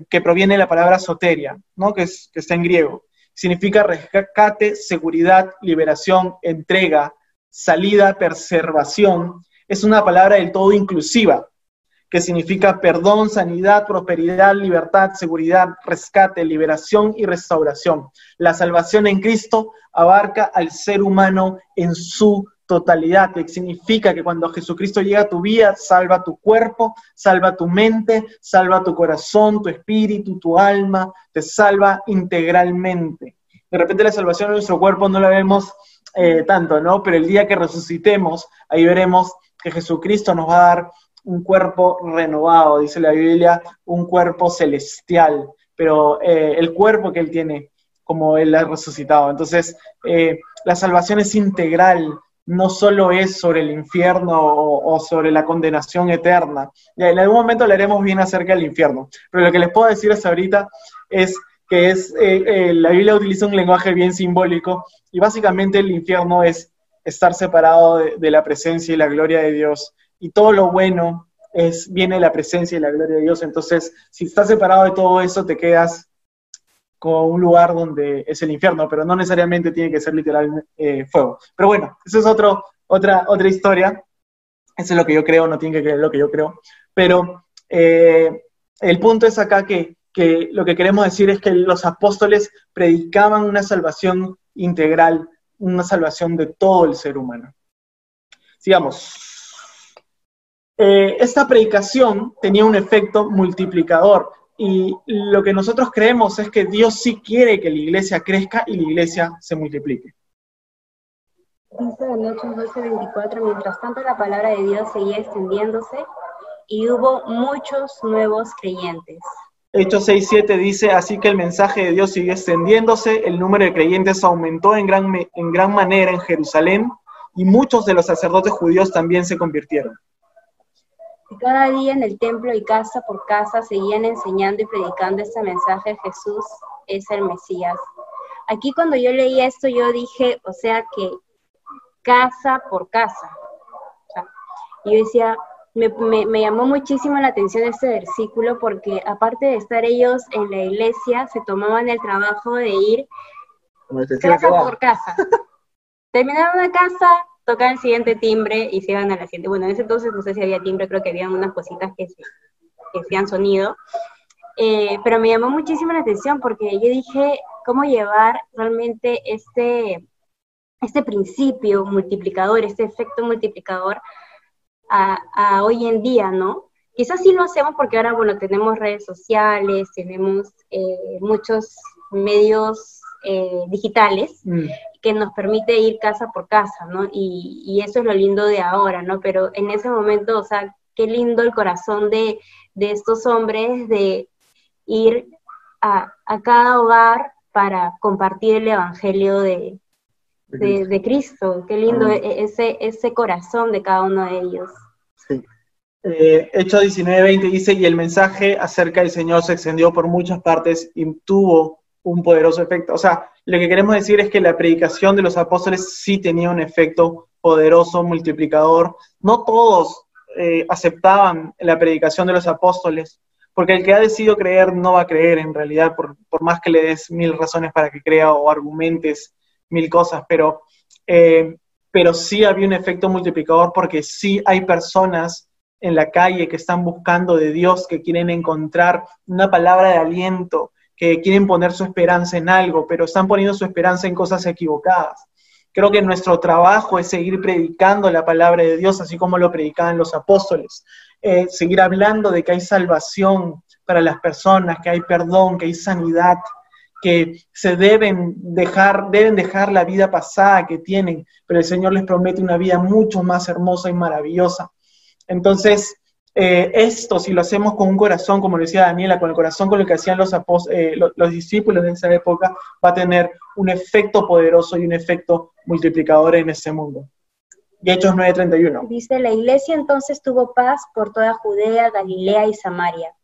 que proviene de la palabra soteria, ¿no? que, que está en griego significa rescate, seguridad, liberación, entrega, salida, preservación. Es una palabra del todo inclusiva, que significa perdón, sanidad, prosperidad, libertad, seguridad, rescate, liberación y restauración. La salvación en Cristo abarca al ser humano en su totalidad, que significa que cuando Jesucristo llega a tu vida, salva tu cuerpo, salva tu mente, salva tu corazón, tu espíritu, tu alma, te salva integralmente. De repente la salvación de nuestro cuerpo no la vemos eh, tanto, ¿no? Pero el día que resucitemos, ahí veremos que Jesucristo nos va a dar un cuerpo renovado, dice la Biblia, un cuerpo celestial, pero eh, el cuerpo que Él tiene, como Él ha resucitado. Entonces, eh, la salvación es integral, no solo es sobre el infierno o, sobre la condenación eterna. en algún momento hablaremos bien acerca del infierno, pero lo que les puedo decir hasta ahorita es que es, eh, la Biblia utiliza un lenguaje bien simbólico y básicamente el infierno es estar separado de, la presencia y la gloria de Dios y todo lo bueno es, viene de la presencia y la gloria de Dios. Entonces, si estás separado de todo eso, te quedas con un lugar donde es el infierno, pero no necesariamente tiene que ser literal eh, fuego. Pero bueno, eso es otro, otra, otra historia. Eso es lo que yo creo, no tiene que creer lo que yo creo. Pero eh, el punto es acá que, que lo que queremos decir es que los apóstoles predicaban una salvación integral, una salvación de todo el ser humano. Sigamos. Eh, esta predicación tenía un efecto multiplicador. Y lo que nosotros creemos es que Dios sí quiere que la iglesia crezca y la iglesia se multiplique. Dice en Hechos 12:24, mientras tanto la palabra de Dios seguía extendiéndose y hubo muchos nuevos creyentes. Hechos 6:7 dice, así que el mensaje de Dios siguió extendiéndose, el número de creyentes aumentó en gran, en gran manera en Jerusalén y muchos de los sacerdotes judíos también se convirtieron. Cada día en el templo y casa por casa seguían enseñando y predicando este mensaje, Jesús es el Mesías. Aquí cuando yo leí esto, yo dije, o sea que casa por casa. y yo decía, me, me, llamó muchísimo la atención este versículo porque aparte de estar ellos en la iglesia, se tomaban el trabajo de ir casa por casa. Terminaron una casa, tocaban el siguiente timbre y se iban a la siguiente. Bueno, en ese entonces no sé si había timbre, creo que había unas cositas que, se, que hacían sonido. Eh, pero me llamó muchísimo la atención porque yo dije, ¿cómo llevar realmente este, este principio multiplicador, este efecto multiplicador a, hoy en día, ¿no? Quizás sí lo hacemos porque ahora, bueno, tenemos redes sociales, tenemos eh, muchos medios eh, digitales mm. que nos permite ir casa por casa, ¿no? Y, y, eso es lo lindo de ahora, ¿no? Pero en ese momento, o sea, qué lindo el corazón de, de estos hombres de ir a, a, cada hogar para compartir el evangelio de, de, Cristo. Qué lindo e, ese, ese corazón de cada uno de ellos. Sí. Eh, Hecho 19:20 dice, y el mensaje acerca del Señor se extendió por muchas partes y tuvo un poderoso efecto. O sea, lo que queremos decir es que la predicación de los apóstoles sí tenía un efecto poderoso, multiplicador. No todos eh, aceptaban la predicación de los apóstoles, porque el que ha decidido creer no va a creer en realidad, por, por más que le des mil razones para que crea o argumentes mil cosas, pero, eh, pero sí había un efecto multiplicador porque sí hay personas en la calle que están buscando de Dios, que quieren encontrar una palabra de aliento, que quieren poner su esperanza en algo, pero están poniendo su esperanza en cosas equivocadas. Creo que nuestro trabajo es seguir predicando la palabra de Dios, así como lo predicaban los apóstoles. Eh, seguir hablando de que hay salvación para las personas, que hay perdón, que hay sanidad, que se deben dejar, deben dejar la vida pasada que tienen, pero el Señor les promete una vida mucho más hermosa y maravillosa. Entonces, eh, esto, si lo hacemos con un corazón, como decía Daniela, con el corazón con el que hacían los, eh, los, discípulos de esa época, va a tener un efecto poderoso y un efecto multiplicador en ese mundo. Y Hechos 9:31. Dice, la iglesia entonces tuvo paz por toda Judea, Galilea y Samaria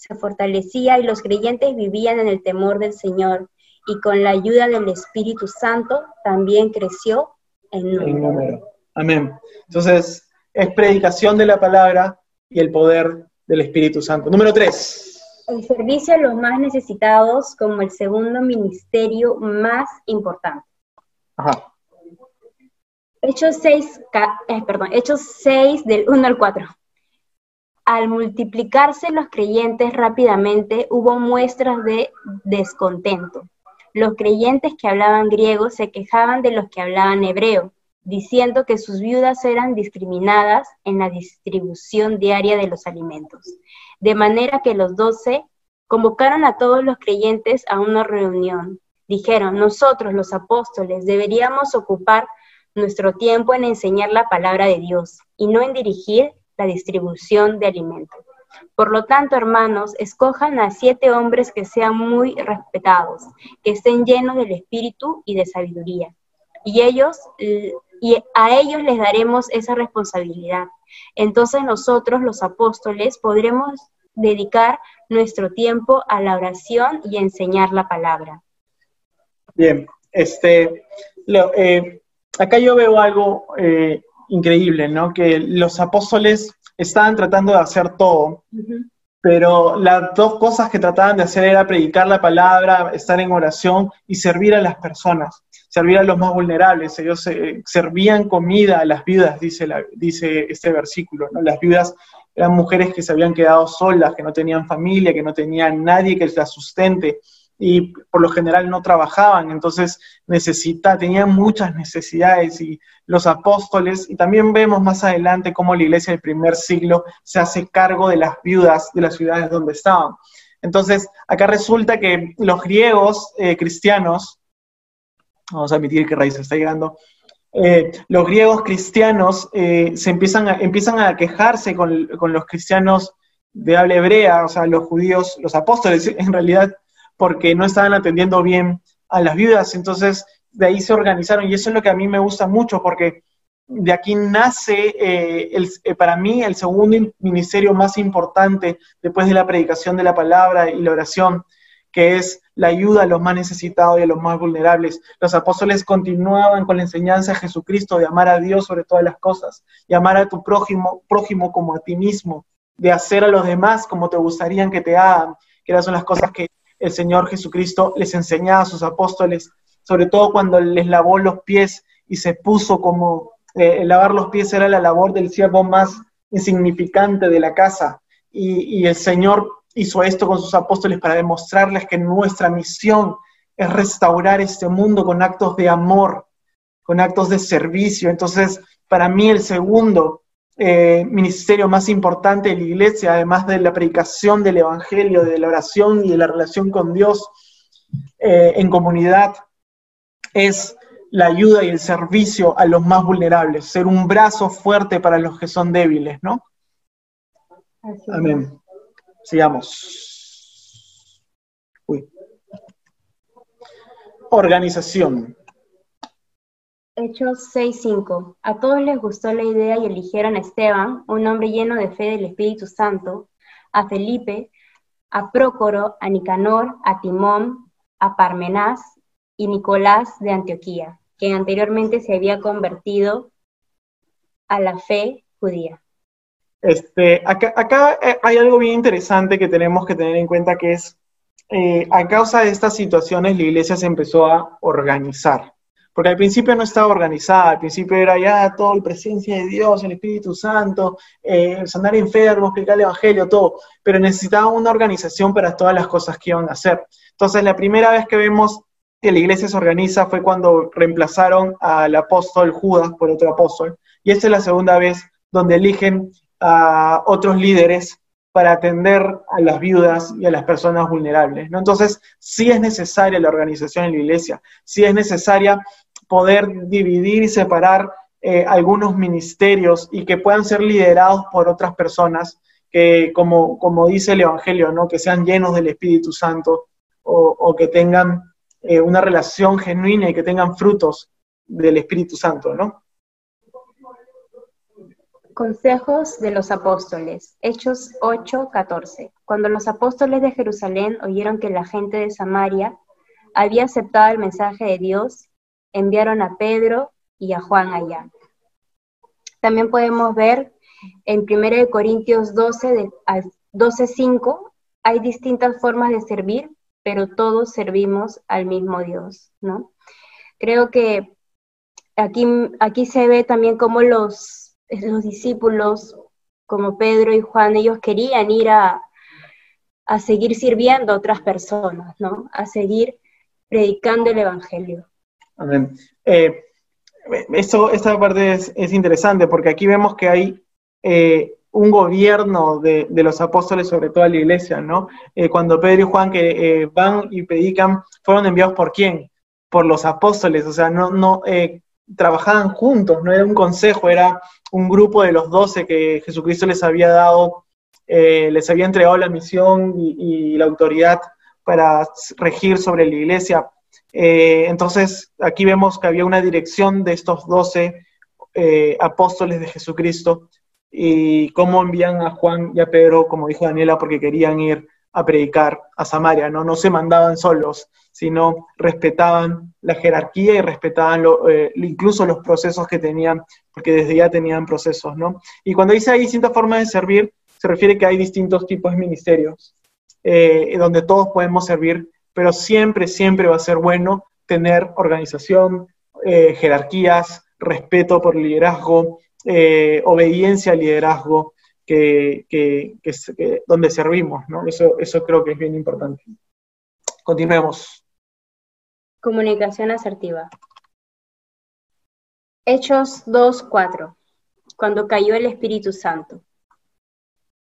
se fortalecía y los creyentes vivían en el temor del Señor y con la ayuda del Espíritu Santo también creció en número. Amén. Entonces, es predicación de la palabra y el poder del Espíritu Santo. Número tres. El servicio a los más necesitados como el segundo ministerio más importante. Ajá. Hechos 6, eh, perdón, Hechos 6 del 1 al 4. Al multiplicarse los creyentes rápidamente, hubo muestras de descontento. Los creyentes que hablaban griego se quejaban de los que hablaban hebreo, diciendo que sus viudas eran discriminadas en la distribución diaria de los alimentos. De manera que los doce convocaron a todos los creyentes a una reunión. Dijeron, nosotros los apóstoles deberíamos ocupar nuestro tiempo en enseñar la palabra de Dios y no en dirigir la distribución de alimentos. Por lo tanto, hermanos, escojan a siete hombres que sean muy respetados, que estén llenos del espíritu y de sabiduría. Y ellos y a ellos les daremos esa responsabilidad. Entonces nosotros los apóstoles podremos dedicar nuestro tiempo a la oración y enseñar la palabra. Bien, este, eh, acá yo veo algo eh, increíble, ¿no? Que los apóstoles estaban tratando de hacer todo, pero las dos cosas que trataban de hacer era predicar la palabra, estar en oración y servir a las personas, servir a los más vulnerables. Ellos eh, servían comida a las viudas, dice, dice este versículo, ¿no? Las viudas eran mujeres que se habían quedado solas, que no tenían familia, que no tenían nadie que las sustente. y por lo general no trabajaban, entonces necesita, tenían muchas necesidades y los apóstoles, y también vemos más adelante cómo la iglesia del primer siglo se hace cargo de las viudas de las ciudades donde estaban. Entonces, acá resulta que los griegos eh, cristianos, vamos a admitir que Raíz está llegando, eh, los griegos cristianos eh, se empiezan a, empiezan a quejarse con, con los cristianos de habla hebrea, o sea, los judíos, los apóstoles en realidad, porque no estaban atendiendo bien a las viudas. Entonces, de ahí se organizaron y eso es lo que a mí me gusta mucho porque de aquí nace eh, eh, para mí el segundo ministerio más importante después de la predicación de la palabra y la oración, que es la ayuda a los más necesitados y a los más vulnerables. Los apóstoles continuaban con la enseñanza de Jesucristo de amar a Dios sobre todas las cosas y amar a tu prójimo, prójimo como a ti mismo, de hacer a los demás como te gustarían que te hagan, que esas son las cosas que el Señor Jesucristo les enseñaba a sus apóstoles, sobre todo cuando les lavó los pies y se puso como, eh, lavar los pies era la labor del siervo más insignificante de la casa. Y, y el Señor hizo esto con sus apóstoles para demostrarles que nuestra misión es restaurar este mundo con actos de amor, con actos de servicio. Entonces, para mí el segundo eh, ministerio más importante de la iglesia, además de la predicación del Evangelio, de la oración y de la relación con Dios eh, en comunidad, es la ayuda y el servicio a los más vulnerables, ser un brazo fuerte para los que son débiles, ¿no? Amén. Sigamos. Uy. Organización. Hechos 6:5. A todos les gustó la idea y eligieron a Esteban, un hombre lleno de fe del Espíritu Santo, a Felipe, a Prócoro, a Nicanor, a Timón, a Parmenás y Nicolás de Antioquía, que anteriormente se había convertido a la fe judía. Este, acá, eh, hay algo bien interesante que tenemos que tener en cuenta que es, eh, a causa de estas situaciones, la iglesia se empezó a organizar. Porque al principio no estaba organizada, al principio era ya todo la presencia de Dios, el Espíritu Santo, eh, sanar enfermos, explicar el Evangelio, todo, pero necesitaba una organización para todas las cosas que iban a hacer. Entonces, la primera vez que vemos que la iglesia se organiza fue cuando reemplazaron al apóstol Judas por otro apóstol, y esta es la segunda vez donde eligen a otros líderes para atender a las viudas y a las personas vulnerables. ¿no? Entonces, sí es necesaria la organización en la iglesia, sí es necesaria poder dividir y separar eh, algunos ministerios y que puedan ser liderados por otras personas que, como, como dice el Evangelio, ¿no? que sean llenos del Espíritu Santo o, que tengan eh, una relación genuina y que tengan frutos del Espíritu Santo, ¿no? Consejos de los apóstoles, Hechos 8, 14. Cuando los apóstoles de Jerusalén oyeron que la gente de Samaria había aceptado el mensaje de Dios, enviaron a Pedro y a Juan allá. También podemos ver en 1 Corintios 12, 12, 5, hay distintas formas de servir, pero todos servimos al mismo Dios, ¿no? Creo que aquí, aquí se ve también cómo los los discípulos como Pedro y Juan, ellos querían ir a, seguir sirviendo a otras personas, ¿no? A seguir predicando el Evangelio. Amén. Eh, esta parte es, interesante porque aquí vemos que hay eh, un gobierno de, los apóstoles sobre toda la iglesia, ¿no? Eh, cuando Pedro y Juan que van y predican, fueron enviados por quién? Por los apóstoles, o sea, no, no trabajaban juntos, no era un consejo, era un grupo de los doce que Jesucristo les había dado, eh, les había entregado la misión y, la autoridad para regir sobre la iglesia. Eh, entonces, aquí vemos que había una dirección de estos doce eh, apóstoles de Jesucristo y cómo envían a Juan y a Pedro, como dijo Daniela, porque querían ir a predicar a Samaria, ¿no? No se mandaban solos, sino respetaban la jerarquía y respetaban eh, incluso los procesos que tenían, porque desde ya tenían procesos, ¿no? Y cuando dice hay distintas formas de servir, se refiere que hay distintos tipos de ministerios, eh, donde todos podemos servir, pero siempre, siempre va a ser bueno tener organización, eh, jerarquías, respeto por liderazgo, obediencia al liderazgo, que, donde servimos, ¿no? Eso, eso creo que es bien importante. Continuemos. Comunicación asertiva. Hechos 2.4. Cuando cayó el Espíritu Santo.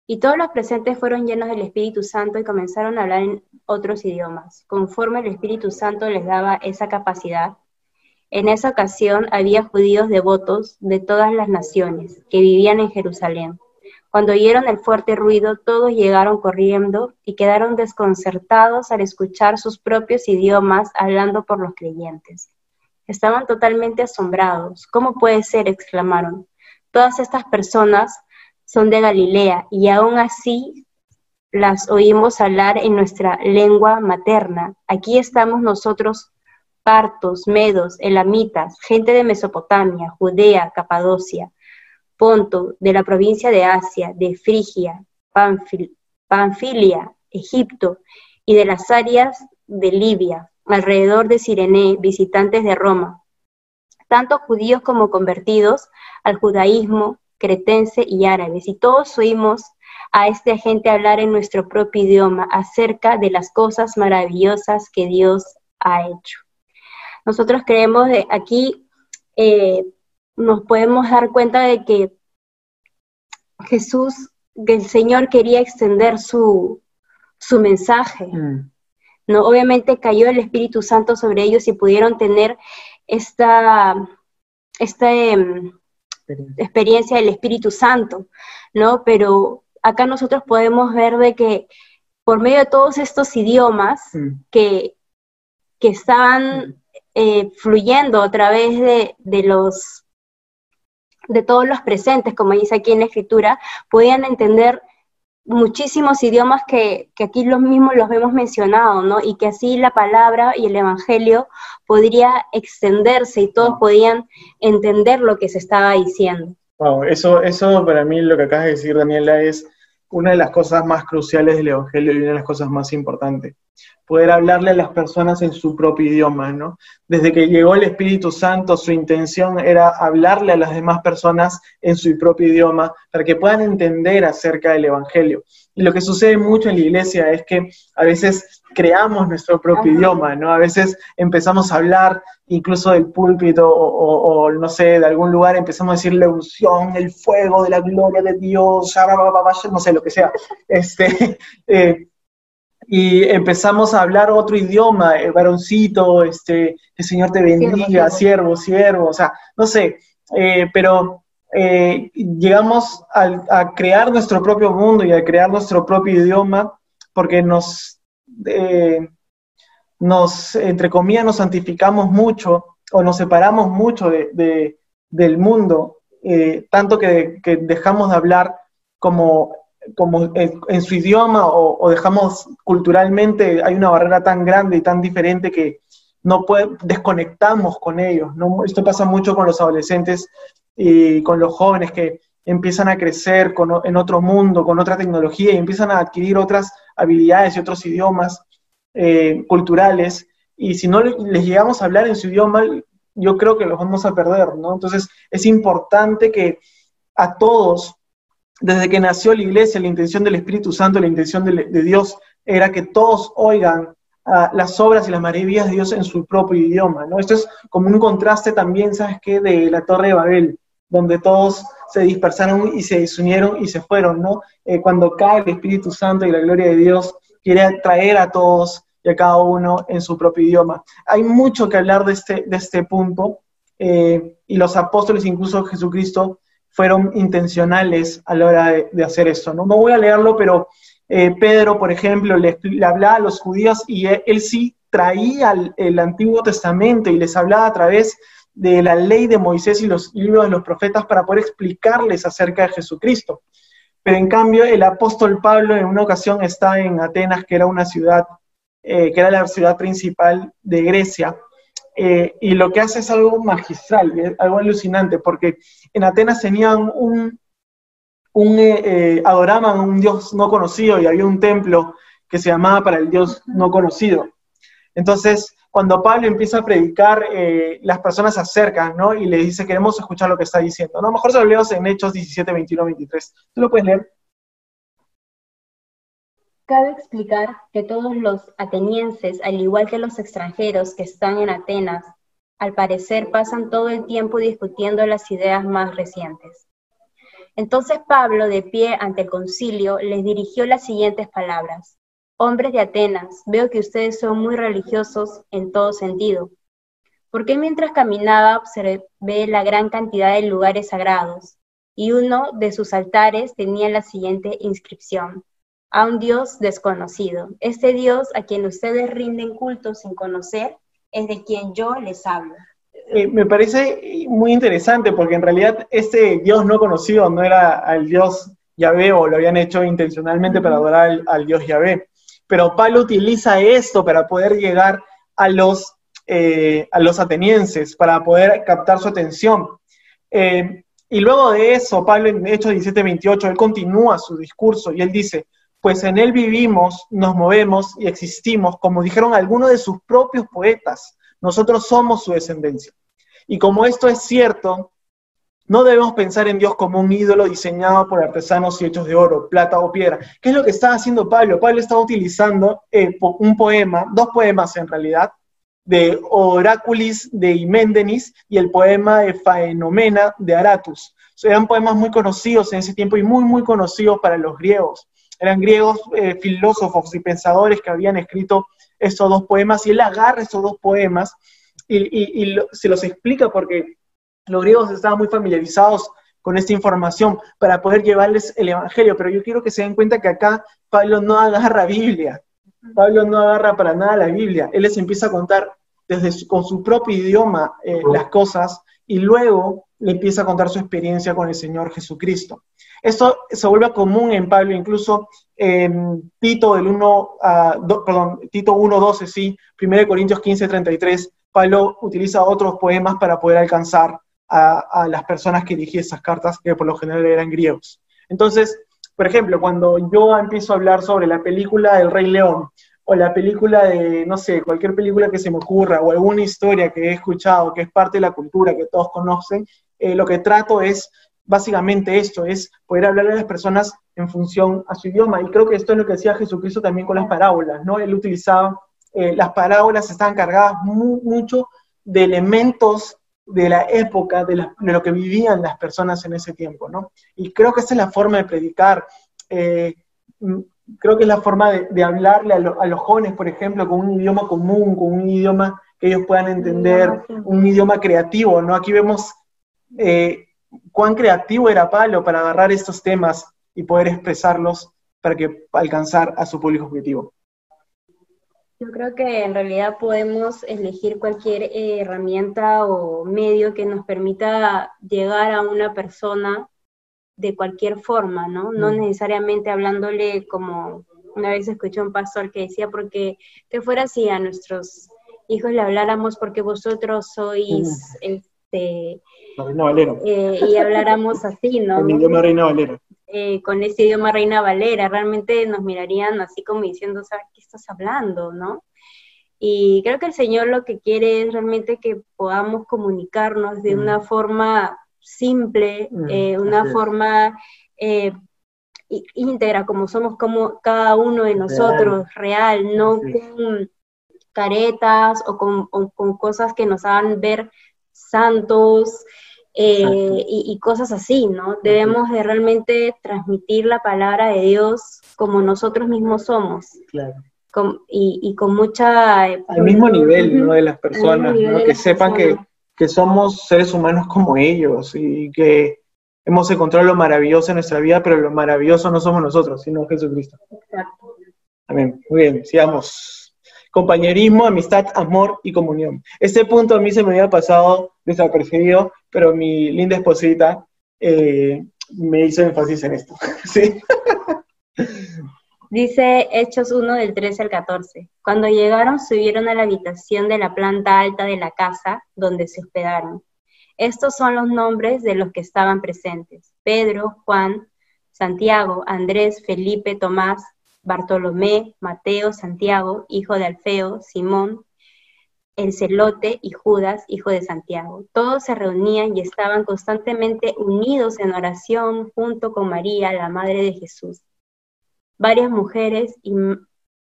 Y todos los presentes fueron llenos del Espíritu Santo y comenzaron a hablar en otros idiomas, conforme el Espíritu Santo les daba esa capacidad. En esa ocasión había judíos devotos de todas las naciones que vivían en Jerusalén. Cuando oyeron el fuerte ruido, todos llegaron corriendo y quedaron desconcertados al escuchar sus propios idiomas hablando por los creyentes. Estaban totalmente asombrados. ¿Cómo puede ser? exclamaron. Todas estas personas son de Galilea y aún así las oímos hablar en nuestra lengua materna. Aquí estamos nosotros, partos, medos, elamitas, gente de Mesopotamia, Judea, Capadocia Ponto, de la provincia de Asia, de Frigia, Panfilia, Egipto y de las áreas de Libia, alrededor de Sirene, visitantes de Roma, tanto judíos como convertidos al judaísmo cretense y árabes, y todos oímos a este gente hablar en nuestro propio idioma acerca de las cosas maravillosas que Dios ha hecho. Nosotros creemos aquí eh, nos podemos dar cuenta de que Jesús, que el Señor quería extender su, su mensaje. Mm. ¿no? Obviamente cayó el Espíritu Santo sobre ellos y pudieron tener esta, esta em, experiencia del Espíritu Santo, ¿no? Pero acá nosotros podemos ver de que por medio de todos estos idiomas mm. que, que estaban mm. eh, fluyendo a través de, de, los de todos los presentes, como dice aquí en la escritura, podían entender muchísimos idiomas que, aquí los mismos los hemos mencionado, ¿no? Y que así la palabra y el evangelio podría extenderse y todos podían entender lo que se estaba diciendo. Wow, eso, eso para mí lo que acabas de decir, Daniela, es una de las cosas más cruciales del evangelio y una de las cosas más importantes poder hablarle a las personas en su propio idioma, ¿no? Desde que llegó el Espíritu Santo, su intención era hablarle a las demás personas en su propio idioma para que puedan entender acerca del Evangelio. Y lo que sucede mucho en la iglesia es que a veces creamos nuestro propio idioma, ¿no? A veces empezamos a hablar incluso del púlpito o, no sé, de algún lugar, empezamos a decir la unción, el fuego de la gloria de Dios, no sé, lo que sea. Este, eh, y empezamos a hablar otro idioma, el varoncito, este, el Señor te bendiga, siervo, siervo, o sea, no sé, eh, pero eh, llegamos a, crear nuestro propio mundo y a crear nuestro propio idioma porque nos, eh, nos entre comillas, nos santificamos mucho o nos separamos mucho de, del mundo, tanto que, dejamos de hablar como como en, su idioma o, dejamos culturalmente, hay una barrera tan grande y tan diferente que no puede, desconectamos con ellos. Esto pasa mucho con los adolescentes y con los jóvenes que empiezan a crecer en otro mundo, con otra tecnología y empiezan a adquirir otras habilidades y otros idiomas eh, culturales. Y si no les llegamos a hablar en su idioma, yo creo que los vamos a perder, ¿no? Entonces es importante que a todos desde que nació la iglesia, la intención del Espíritu Santo, la intención de, Dios era que todos oigan ah, las obras y las maravillas de Dios en su propio idioma, ¿no? Esto es como un contraste también, ¿sabes qué?, de la Torre de Babel, donde todos se dispersaron y se desunieron y se fueron, ¿no? Eh, cuando cae el Espíritu Santo y la gloria de Dios, quiere traer a todos y a cada uno en su propio idioma. Hay mucho que hablar de este, de este punto, eh, y los apóstoles, incluso Jesucristo, fueron intencionales a la hora de, hacer esto. ¿no? no voy a leerlo, pero eh, Pedro, por ejemplo, le, hablaba a los judíos y él, sí traía el, Antiguo Testamento y les hablaba a través de la ley de Moisés y los libros de los profetas para poder explicarles acerca de Jesucristo. Pero en cambio, el apóstol Pablo en una ocasión está en Atenas, que era una ciudad, eh, que era la ciudad principal de Grecia, eh, y lo que hace es algo magistral, algo alucinante, porque en Atenas tenían un, un eh, adoraban a un dios no conocido y había un templo que se llamaba para el dios no conocido. Entonces, cuando Pablo empieza a predicar, las personas se acercan, ¿no? Y le dice, queremos escuchar lo que está diciendo. ¿no? Mejor se lo leemos en Hechos 17, 21, 23. ¿Tú lo puedes leer? Cabe explicar que todos los atenienses, al igual que los extranjeros que están en Atenas, al parecer pasan todo el tiempo discutiendo las ideas más recientes. Entonces Pablo, de pie ante el concilio, les dirigió las siguientes palabras. Hombres de Atenas, veo que ustedes son muy religiosos en todo sentido. ¿Por qué mientras caminaba observé la gran cantidad de lugares sagrados? Y uno de sus altares tenía la siguiente inscripción a un Dios desconocido. Este Dios a quien ustedes rinden culto sin conocer es de quien yo les hablo. Eh, me parece muy interesante porque en realidad este Dios no conocido no era al Dios Yahvé o lo habían hecho intencionalmente para adorar al, Dios Yahvé. Pero Pablo utiliza esto para poder llegar a los, eh, a los atenienses, para poder captar su atención. Eh, y luego de eso, Pablo en Hechos 17, 28, él continúa su discurso y él dice, pues en él vivimos, nos movemos y existimos, como dijeron algunos de sus propios poetas, nosotros somos su descendencia. Y como esto es cierto, no debemos pensar en Dios como un ídolo diseñado por artesanos y hechos de oro, plata o piedra. ¿Qué es lo que está haciendo Pablo? Pablo está utilizando eh, un poema, dos poemas en realidad, de Oráculis de Iméndenis y el poema de Faenomena de Aratus. eran poemas muy conocidos en ese tiempo y muy, muy conocidos para los griegos eran griegos eh, filósofos y pensadores que habían escrito esos dos poemas, y él agarra esos dos poemas y, se los explica porque los griegos estaban muy familiarizados con esta información para poder llevarles el Evangelio, pero yo quiero que se den cuenta que acá Pablo no agarra Biblia, Pablo no agarra para nada la Biblia, él les empieza a contar desde con su propio idioma eh, las cosas y luego le empieza a contar su experiencia con el Señor Jesucristo. Esto se vuelve común en Pablo, incluso en Tito, del 1, perdón, Tito 1.12, sí, 1 Corintios 15.33, Pablo utiliza otros poemas para poder alcanzar a, las personas que dirigían esas cartas, que por lo general eran griegos. Entonces, por ejemplo, cuando yo empiezo a hablar sobre la película del Rey León, o la película de, no sé, cualquier película que se me ocurra, o alguna historia que he escuchado, que es parte de la cultura, que todos conocen, eh, lo que trato es básicamente esto, es poder hablar a las personas en función a su idioma. Y creo que esto es lo que decía Jesucristo también con las parábolas, ¿no? Él utilizaba, eh, las parábolas estaban cargadas mucho de elementos de la época, de, lo que vivían las personas en ese tiempo, ¿no? Y creo que esa es la forma de predicar. Eh, mm, creo que es la forma de, hablarle a, los jóvenes, por ejemplo, con un idioma común, con un idioma que ellos puedan entender, un idioma creativo, ¿no? Aquí vemos eh, cuán creativo era Pablo para agarrar estos temas y poder expresarlos para que alcanzar a su público objetivo. Yo creo que en realidad podemos elegir cualquier eh, herramienta o medio que nos permita llegar a una persona de cualquier forma, ¿no? No mm. necesariamente hablándole como una vez escuché un pastor que decía, porque que fuera así a nuestros hijos le habláramos porque vosotros sois mm. este, eh, y habláramos así, ¿no? Con idioma Reina Valera. Eh, con ese idioma Reina Valera, realmente nos mirarían así como diciendo, ¿sabes qué estás hablando, no? Y creo que el Señor lo que quiere es realmente que podamos comunicarnos de una mm. forma simple, mm, eh, una forma íntegra, como somos como cada uno de nosotros, real, no con caretas o con, o con, cosas que nos hagan ver santos, eh, y, cosas así, ¿no? Debemos de realmente transmitir la palabra de Dios como nosotros mismos somos. Claro. y, con mucha... Eh, al mismo nivel, ¿no? De las personas, ¿no? Que sepan que, que somos seres humanos como ellos y que hemos encontrado lo maravilloso en nuestra vida, pero lo maravilloso no somos nosotros, sino Jesucristo. Exacto. Amén. Muy bien, sigamos compañerismo, amistad, amor y comunión. Este punto a mí se me había pasado desapercibido, pero mi linda esposita eh, me hizo énfasis en esto. ¿Sí? Dice Hechos 1 del 13 al 14. Cuando llegaron subieron a la habitación de la planta alta de la casa donde se hospedaron. Estos son los nombres de los que estaban presentes. Pedro, Juan, Santiago, Andrés, Felipe, Tomás, Bartolomé, Mateo, Santiago, hijo de Alfeo, Simón, el celote y Judas, hijo de Santiago. Todos se reunían y estaban constantemente unidos en oración junto con María, la madre de Jesús. varias mujeres y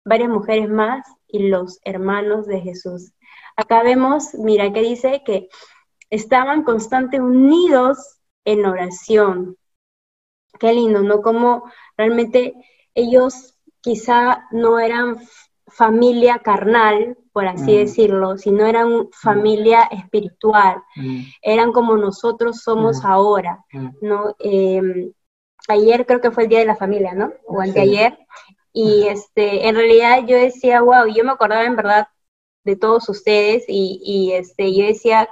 varias mujeres más y los hermanos de Jesús. Acá vemos, mira que dice que estaban constantemente unidos en oración. Qué lindo, ¿no? Como realmente ellos quizá no eran familia carnal, por así mm. decirlo, sino eran mm. familia espiritual, mm. eran como nosotros somos ahora, ¿no? Em, ayer creo que fue el Día de la Familia, ¿no? O anteayer, y este, en realidad yo decía, wow, yo me acordaba en verdad de todos ustedes y, y este, yo decía,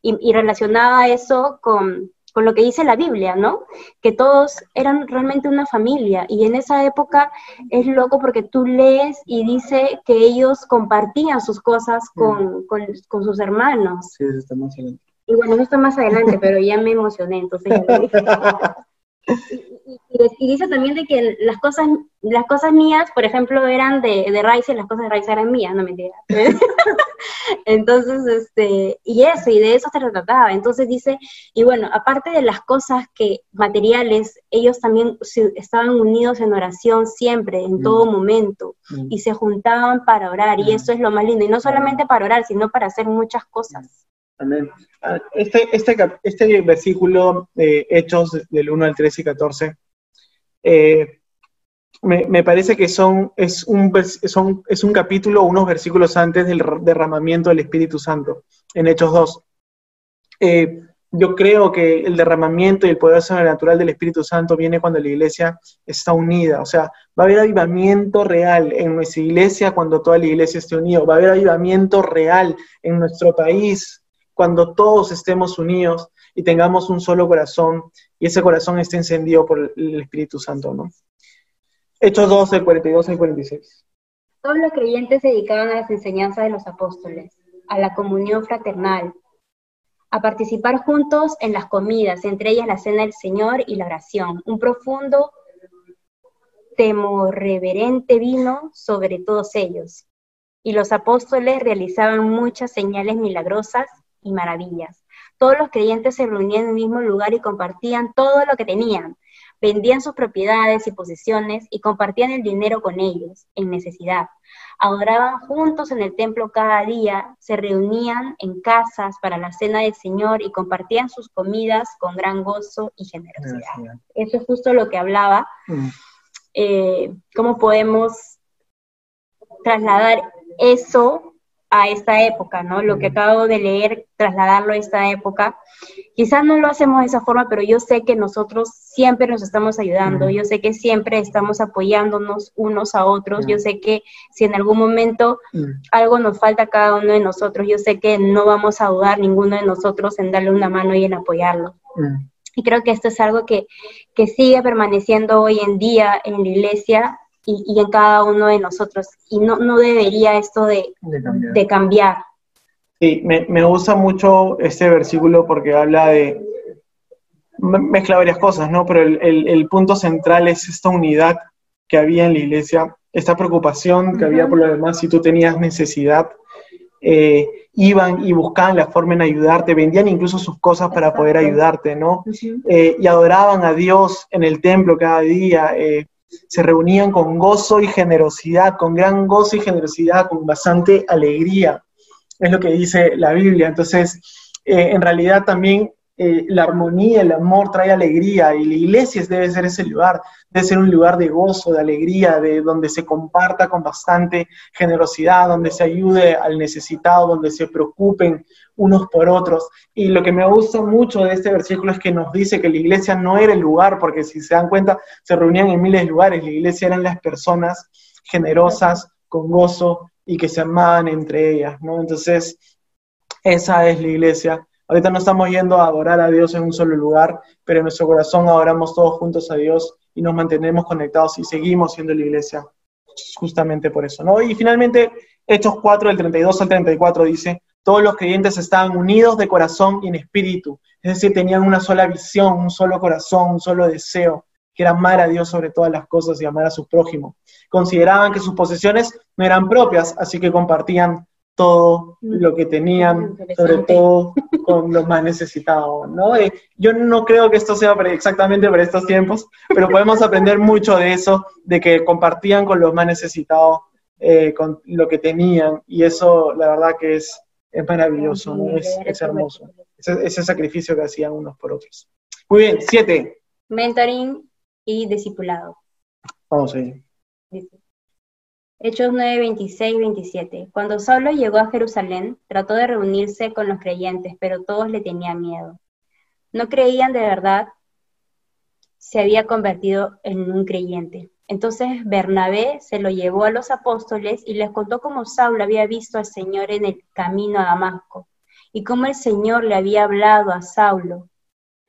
y, y relacionaba eso con, con lo que dice la Biblia, ¿no? Que todos eran realmente una familia y en esa época es loco porque tú lees y dice que ellos compartían sus cosas con, con, sus hermanos. Sí, eso está más adelante. Y bueno, eso está más adelante, pero ya me emocioné, entonces Y, dice también de que las cosas, las cosas mías, por ejemplo, eran de, de Rice, las cosas de Rice eran mías, no mentira. Entonces, este, y eso, y de eso se trataba. Entonces dice, y bueno, aparte de las cosas que materiales, ellos también estaban unidos en oración siempre, en todo mm. momento, mm. y se juntaban para orar, y mm. eso es lo más lindo, y no solamente para orar, sino para hacer muchas cosas. Amén. Ah, este, este, este versículo, de Hechos del 1 al 13 y 14, eh, me, parece que son es, un, son, es un capítulo, unos versículos antes del derramamiento del Espíritu Santo, en Hechos 2. Eh, yo creo que el derramamiento y el poder sobrenatural del Espíritu Santo viene cuando la iglesia está unida. O sea, va a haber avivamiento real en nuestra iglesia cuando toda la iglesia esté unida. Va a haber avivamiento real en nuestro país cuando todos estemos unidos y tengamos un solo corazón y ese corazón esté encendido por el Espíritu Santo, ¿no? Hechos 2, del 42 al 46. Todos los creyentes se dedicaban a las enseñanzas de los apóstoles, a la comunión fraternal, a participar juntos en las comidas, entre ellas la cena del Señor y la oración. Un profundo temor reverente vino sobre todos ellos. Y los apóstoles realizaban muchas señales milagrosas y maravillas. Todos los creyentes se reunían en el mismo lugar y compartían todo lo que tenían. Vendían sus propiedades y posesiones y compartían el dinero con ellos, en necesidad. Adoraban juntos en el templo cada día, se reunían en casas para la cena del Señor y compartían sus comidas con gran gozo y generosidad. Eso es justo lo que hablaba. Mm. Eh, ¿Cómo podemos trasladar eso a esta época, ¿no? Lo que acabo de leer, trasladarlo a esta época. Quizás no lo hacemos de esa forma, pero yo sé que nosotros siempre nos estamos ayudando, yo sé que siempre estamos apoyándonos unos a otros, yo sé que si en algún momento algo nos falta a cada uno de nosotros, yo sé que no vamos a dudar ninguno de nosotros en darle una mano y en apoyarlo. Y creo que esto es algo que, que sigue permaneciendo hoy en día en la iglesia y, en cada uno de nosotros. Y no, no debería esto de, de cambiar. Sí, me, me, gusta mucho este versículo porque habla de, mezcla varias cosas, ¿no? Pero el, el, el, punto central es esta unidad que había en la iglesia, esta preocupación que había por lo demás, si tú tenías necesidad, eh, iban y buscaban la forma en ayudarte, vendían incluso sus cosas para poder ayudarte, ¿no? Eh, y adoraban a Dios en el templo cada día, eh, se reunían con gozo y generosidad, con gran gozo y generosidad, con bastante alegría. Es lo que dice la Biblia. Entonces, eh, en realidad también eh, la armonía, el amor trae alegría y la iglesia debe ser ese lugar, debe ser un lugar de gozo, de alegría, de donde se comparta con bastante generosidad, donde se ayude al necesitado, donde se preocupen unos por otros. Y lo que me gusta mucho de este versículo es que nos dice que la iglesia no era el lugar, porque si se dan cuenta, se reunían en miles de lugares, la iglesia eran las personas generosas, con gozo y que se amaban entre ellas, ¿no? Entonces, esa es la iglesia Ahorita no estamos yendo a adorar a Dios en un solo lugar, pero en nuestro corazón adoramos todos juntos a Dios y nos mantenemos conectados y seguimos siendo la iglesia justamente por eso, ¿no? Y finalmente, Hechos 4, del 32 al 34 dice, todos los creyentes estaban unidos de corazón y en espíritu, es decir, tenían una sola visión, un solo corazón, un solo deseo, que era amar a Dios sobre todas las cosas y amar a su prójimo. Consideraban que sus posesiones no eran propias, así que compartían todo lo que tenían, sobre todo con los más necesitados, ¿no? Eh, yo no creo que esto sea exactamente para estos tiempos, pero podemos aprender mucho de eso, de que compartían con los más necesitados eh, con lo que tenían, y eso la verdad que es, es maravilloso, ¿no? es, hermoso, ese, ese sacrificio que hacían unos por otros. Muy bien, siete. Mentoring y discipulado. Vamos a ir. Hechos 9, 26, 27. Cuando Saulo llegó a Jerusalén, trató de reunirse con los creyentes, pero todos le tenían miedo. No creían de verdad se había convertido en un creyente. Entonces Bernabé se lo llevó a los apóstoles y les contó cómo Saulo había visto al Señor en el camino a Damasco y cómo el Señor le había hablado a Saulo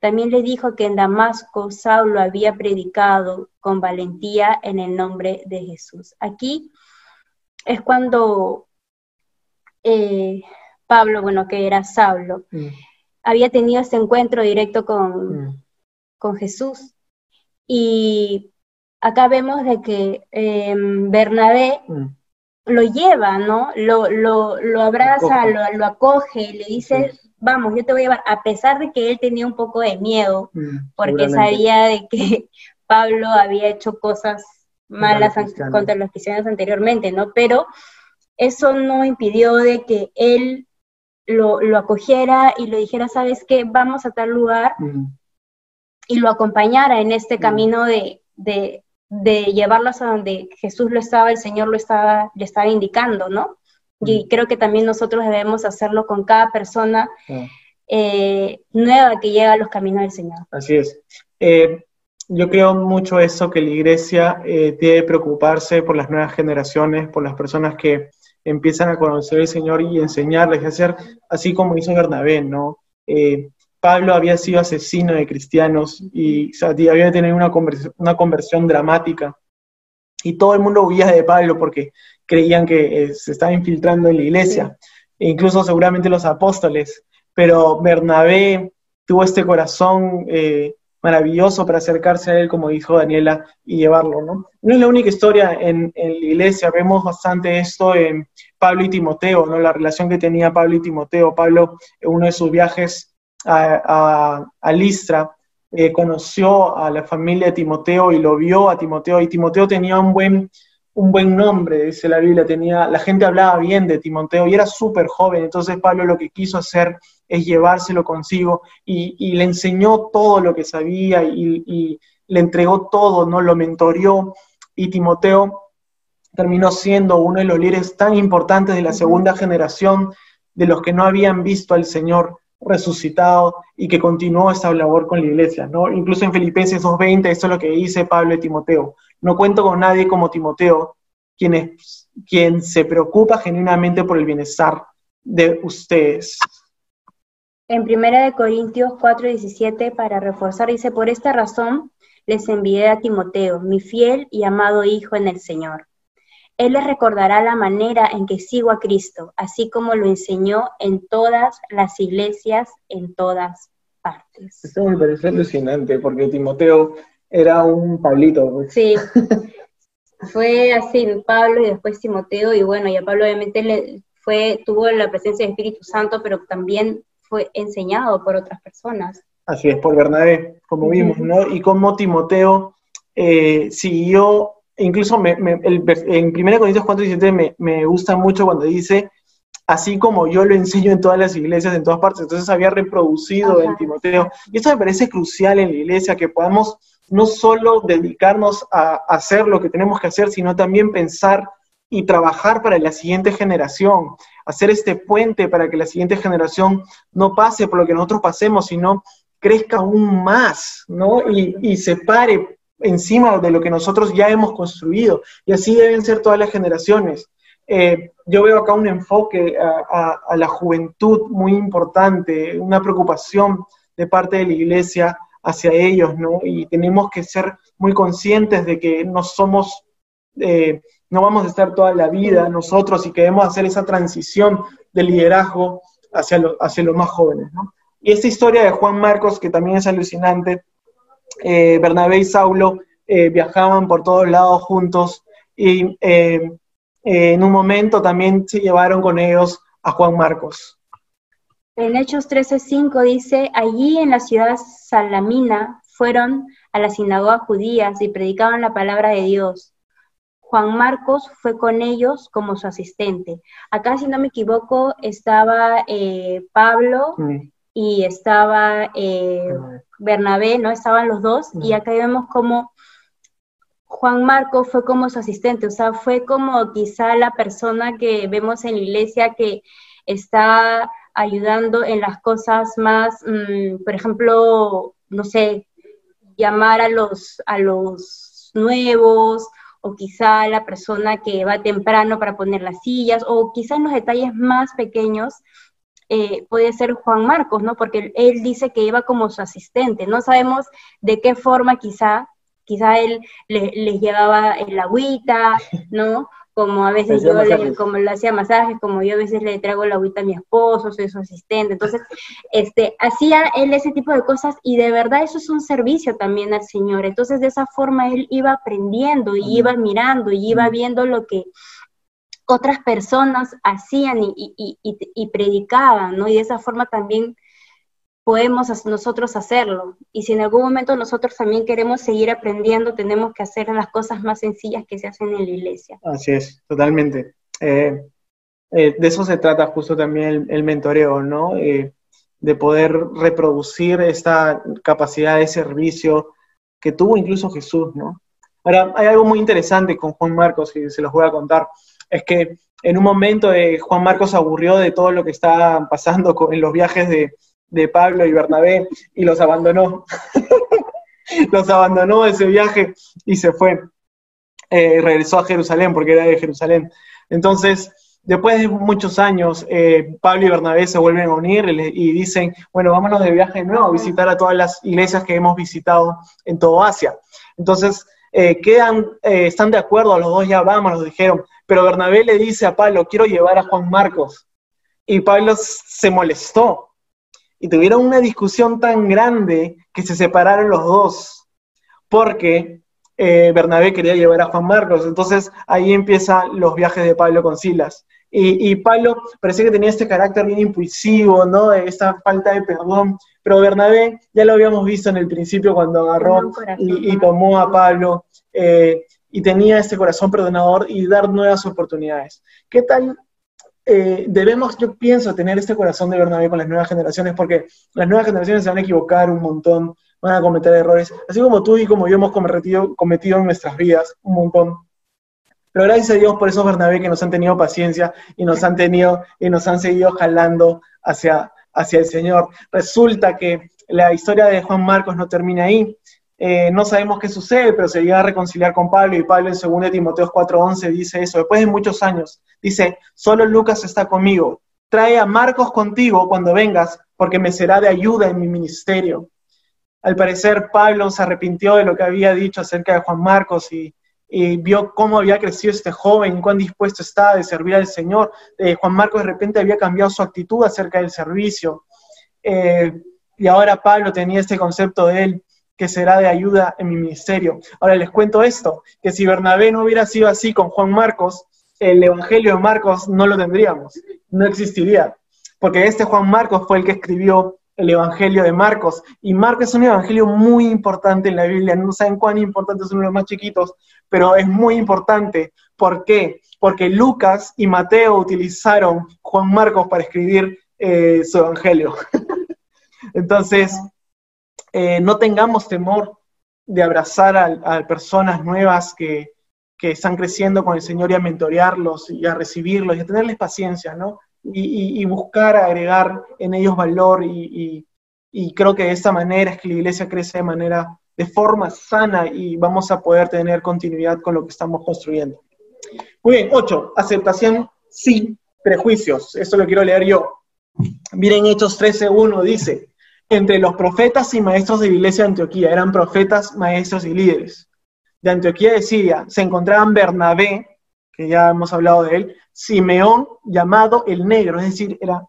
también le dijo que en Damasco Saulo había predicado con valentía en el nombre de Jesús. Aquí es cuando eh, Pablo, bueno, que era Saulo, mm. había tenido ese encuentro directo con, mm. con Jesús. Y acá vemos de que em, Bernabé mm. lo lleva, ¿no? Lo, lo, abraza, lo, lo, acoge, le dice, vamos, yo te voy a llevar, a pesar de que él tenía un poco de miedo, mm, porque sabía de que Pablo había hecho cosas malas contra los cristianos anteriormente, ¿no? Pero eso no impidió de que él lo, acogiera y le dijera, ¿sabes qué? Vamos a tal lugar mm. y lo acompañara en este mm. camino de, de, de llevarlos a donde Jesús lo estaba, el Señor lo estaba, le estaba indicando, ¿no? Y mm. creo que también nosotros debemos hacerlo con cada persona ah. eh, nueva que llega a los caminos del Señor. Así es. Eh, yo creo mucho eso, que la iglesia eh, debe preocuparse por las nuevas generaciones, por las personas que empiezan a conocer al Señor y enseñarles a hacer así como hizo Bernabé, ¿no? Pablo había sido asesino de cristianos y había tenido una una conversión dramática. Y todo el mundo huía de Pablo porque creían que eh, se estaba infiltrando en la iglesia, e incluso seguramente los apóstoles, pero Bernabé tuvo este corazón eh, maravilloso para acercarse a él, como dijo Daniela, y llevarlo, ¿no? No es la única historia en, la iglesia, vemos bastante esto en Pablo y Timoteo, ¿no? La relación que tenía Pablo y Timoteo. Pablo, en uno de sus viajes a, a, Listra, eh, conoció a la familia de Timoteo y lo vio a Timoteo, y Timoteo tenía un buen un buen nombre, dice la Biblia, tenía, la gente hablaba bien de Timoteo y era súper joven, entonces Pablo lo que quiso hacer es llevárselo consigo y, le enseñó todo lo que sabía y, le entregó todo, ¿no? Lo mentoreó y Timoteo terminó siendo uno de los líderes tan importantes de la segunda generación de los que no habían visto al Señor resucitado y que continuó esa labor con la iglesia, ¿no? Incluso en Filipenses 2.20, eso es lo que dice Pablo de Timoteo. No cuento con nadie como Timoteo, quien, es, quien se preocupa genuinamente por el bienestar de ustedes. En 1 Corintios 4:17, para reforzar, dice, por esta razón les envié a Timoteo, mi fiel y amado hijo en el Señor. Él les recordará la manera en que sigo a Cristo, así como lo enseñó en todas las iglesias, en todas partes. Esto me parece alucinante, porque Timoteo era un Pablito. Pues. Sí, fue así, Pablo y después Timoteo, y bueno, y a Pablo obviamente le fue, tuvo la presencia del Espíritu Santo, pero también fue enseñado por otras personas. Así es, por Bernabé, como vimos, ¿no? Y como Timoteo eh, siguió, incluso me, el, en 1 Corintios 4, me, me gusta mucho cuando dice, así como yo lo enseño en todas las iglesias, en todas partes, entonces había reproducido en Timoteo. Y eso me parece crucial en la iglesia, que podamos no solo dedicarnos a hacer lo que tenemos que hacer, sino también pensar y trabajar para la siguiente generación, hacer este puente para que la siguiente generación no pase por lo que nosotros pasemos, sino crezca aún más, ¿no? Y, se pare encima de lo que nosotros ya hemos construido. Y así deben ser todas las generaciones. Eh, yo veo acá un enfoque a la juventud muy importante, una preocupación de parte de la iglesia hacia ellos, ¿no? Y tenemos que ser muy conscientes de que no somos, eh, no vamos a estar toda la vida nosotros y que debemos hacer esa transición de liderazgo hacia, hacia los más jóvenes. Y esta historia de Juan Marcos, que también es alucinante, eh, Bernabé y Saulo eh, viajaban por todos lados juntos y eh, en un momento también se llevaron con ellos a Juan Marcos. En Hechos 13:5 dice, allí en la ciudad Salamina fueron a las sinagogas judías y predicaban la palabra de Dios. Juan Marcos fue con ellos como su asistente. Acá, si no me equivoco, estaba eh, Pablo y estaba eh, Bernabé, ¿no? Estaban los dos, y acá vemos como Juan Marcos fue como su asistente, o sea, fue como quizá la persona que vemos en la iglesia que está ayudando en las cosas más, mm, por ejemplo, no sé, llamar a los, a los nuevos, o quizá la persona que va temprano para poner las sillas, o quizá en los detalles más pequeños, eh, puede ser Juan Marcos, ¿no? Porque él dice que iba como su asistente. No sabemos de qué forma quizá quizá él les llevaba el agüita, ¿no? Como a veces yo, le, como le hacía masajes, como yo a veces le traigo el agüita a mi esposo, soy su asistente. Entonces, este, hacía él ese tipo de cosas y de verdad eso es un servicio también al Señor. Entonces, de esa forma él iba aprendiendo y iba mirando y iba viendo lo que otras personas hacían y, y, predicaban, ¿no? Y de esa forma también podemos nosotros hacerlo. Y si en algún momento nosotros también queremos seguir aprendiendo, tenemos que hacer las cosas más sencillas que se hacen en la iglesia. Así es, totalmente. Eh, eh, de eso se trata justo también el, mentoreo, ¿no? Eh, de poder reproducir esta capacidad de servicio que tuvo incluso Jesús, ¿no? Ahora, hay algo muy interesante con Juan Marcos, y se los voy a contar, es que en un momento Juan Marcos aburrió de todo lo que estaba pasando en los viajes de, Pablo y Bernabé y los abandonó. los abandonó ese viaje y se fue. Eh, regresó a Jerusalén porque era de Jerusalén. Entonces, después de muchos años, eh, Pablo y Bernabé se vuelven a unir y dicen, bueno, vámonos de viaje nuevo a visitar a todas las iglesias que hemos visitado en todo Asia. Entonces, eh, quedan, están de acuerdo, los dos ya vamos, los dijeron, pero Bernabé le dice a Pablo, quiero llevar a Juan Marcos. Y Pablo se molestó y tuvieron una discusión tan grande que se separaron los dos, porque eh, Bernabé quería llevar a Juan Marcos. Entonces ahí empiezan los viajes de Pablo con Silas. Y, Pablo parecía que tenía este carácter bien impulsivo, ¿no? Esta falta de perdón. Pero Bernabé ya lo habíamos visto en el principio cuando agarró y, tomó a Pablo eh, y tenía este corazón perdonador y dar nuevas oportunidades. ¿Qué tal eh, debemos, yo pienso, tener este corazón de Bernabé con las nuevas generaciones, porque las nuevas generaciones se van a equivocar un montón, van a cometer errores, así como tú y como yo hemos cometido, cometido en nuestras vidas un montón. Pero gracias a Dios por esos Bernabé que nos han tenido paciencia y nos han tenido y nos han seguido jalando hacia, hacia el Señor. Resulta que la historia de Juan Marcos no termina ahí. Eh, no sabemos qué sucede, pero se llega a reconciliar con Pablo y Pablo en 2 Timoteo 4:11 dice eso, después de muchos años, dice, solo Lucas está conmigo, trae a Marcos contigo cuando vengas, porque me será de ayuda en mi ministerio. Al parecer Pablo se arrepintió de lo que había dicho acerca de Juan Marcos y, vio cómo había crecido este joven, cuán dispuesto estaba de servir al Señor. Eh, Juan Marcos de repente había cambiado su actitud acerca del servicio. Eh, y ahora Pablo tenía este concepto de él, que será de ayuda en mi ministerio. Ahora les cuento esto, que si Bernabé no hubiera sido así con Juan Marcos, el Evangelio de Marcos no lo tendríamos, no existiría, porque este Juan Marcos fue el que escribió el Evangelio de Marcos, y Marcos es un evangelio muy importante en la Biblia, no saben cuán importante son los más chiquitos, pero es muy importante. ¿Por qué? Porque Lucas y Mateo utilizaron Juan Marcos para escribir eh, su Evangelio. Entonces, eh, no tengamos temor de abrazar a, personas nuevas que, están creciendo con el Señor y a mentorearlos y a recibirlos y a tenerles paciencia, ¿no? Y, buscar agregar en ellos valor y, creo que de esta manera es que la iglesia crece de manera, de forma sana y vamos a poder tener continuidad con lo que estamos construyendo. Muy bien, ocho, aceptación sin prejuicios. Esto lo quiero leer yo. Miren Hechos 13.1, dice, entre los profetas y maestros de la iglesia de Antioquía, eran profetas, maestros y líderes. De Antioquía de Siria se encontraban Bernabé, que ya hemos hablado de él, Simeón, llamado el negro, es decir, era...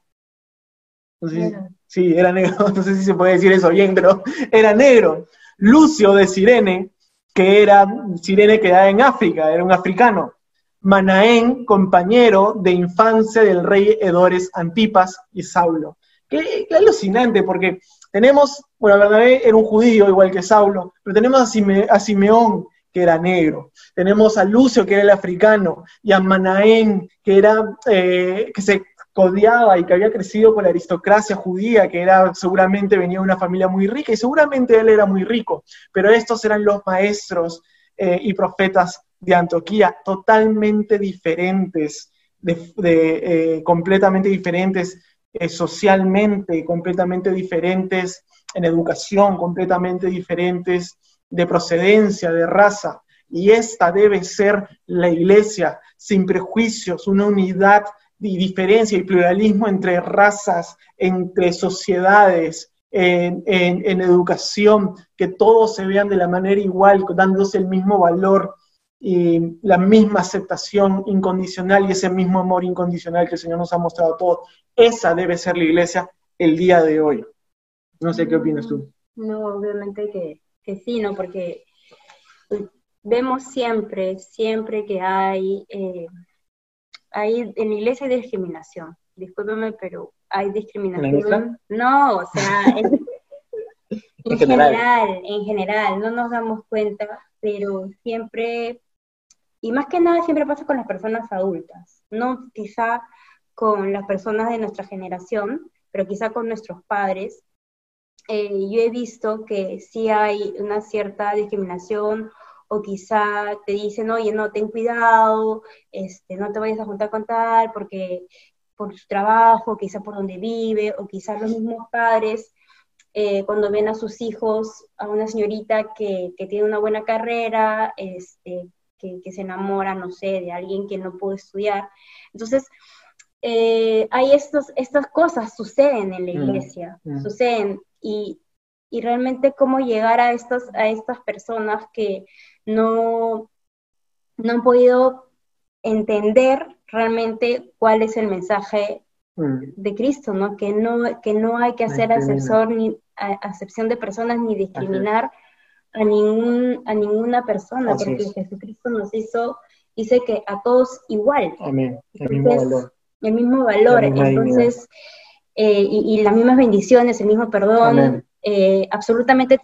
sí, era negro, no sé si se puede decir eso bien, pero era negro. Lucio de Sirene, que era, Sirene quedaba en África, era un africano. Manaén, compañero de infancia del rey Edores Antipas y Saulo. Qué, alucinante, porque tenemos, bueno, Bernabé era un judío igual que Saulo, pero tenemos a, Simeón, que era negro. Tenemos a Lucio, que era el africano, y a Manaén, que era, eh, que se codiaba y que había crecido con la aristocracia judía, que era, seguramente venía de una familia muy rica, y seguramente él era muy rico, pero estos eran los maestros eh, y profetas de Antioquía, totalmente diferentes, de, eh, completamente diferentes eh, socialmente, completamente diferentes en educación, completamente diferentes de procedencia, de raza. Y esta debe ser la iglesia, sin prejuicios, una unidad y diferencia y pluralismo entre razas, entre sociedades, en, en, educación, que todos se vean de la manera igual, dándose el mismo valor, y la misma aceptación incondicional y ese mismo amor incondicional que el Señor nos ha mostrado a todos. Esa debe ser la iglesia el día de hoy. No sé qué opinas tú. No, obviamente que, que sí, ¿no? Porque vemos siempre, siempre que hay, eh, hay, en la iglesia hay discriminación. Discúlpeme, pero hay discriminación. No, o sea, en general, en general, no nos damos cuenta, pero siempre y más que nada siempre pasa con las personas adultas, no quizá con las personas de nuestra generación, pero quizá con nuestros padres. Eh, yo he visto que sí hay una cierta discriminación o quizá te dicen, oye, no, ten cuidado, este, no te vayas a juntar con tal porque por su trabajo, quizá por donde vive, o quizá los mismos padres, eh, cuando ven a sus hijos, a una señorita que, que tiene una buena carrera, este, que, se enamora, no sé, de alguien que no pudo estudiar. Entonces, eh, hay estos, estas cosas, suceden en la mm, iglesia, mm. suceden, y, y, realmente cómo llegar a, estos, a estas personas que no, no han podido entender realmente cuál es el mensaje mm. de Cristo, ¿no? Que no, que no hay que hacer asesor ni, acepción de personas ni discriminar a, ningún, a ninguna persona, porque Jesucristo nos hizo, dice que a todos igual. Amén. El mismo valor. El mismo valor. Entonces, eh, y, las mismas bendiciones, el mismo perdón, eh, absolutamente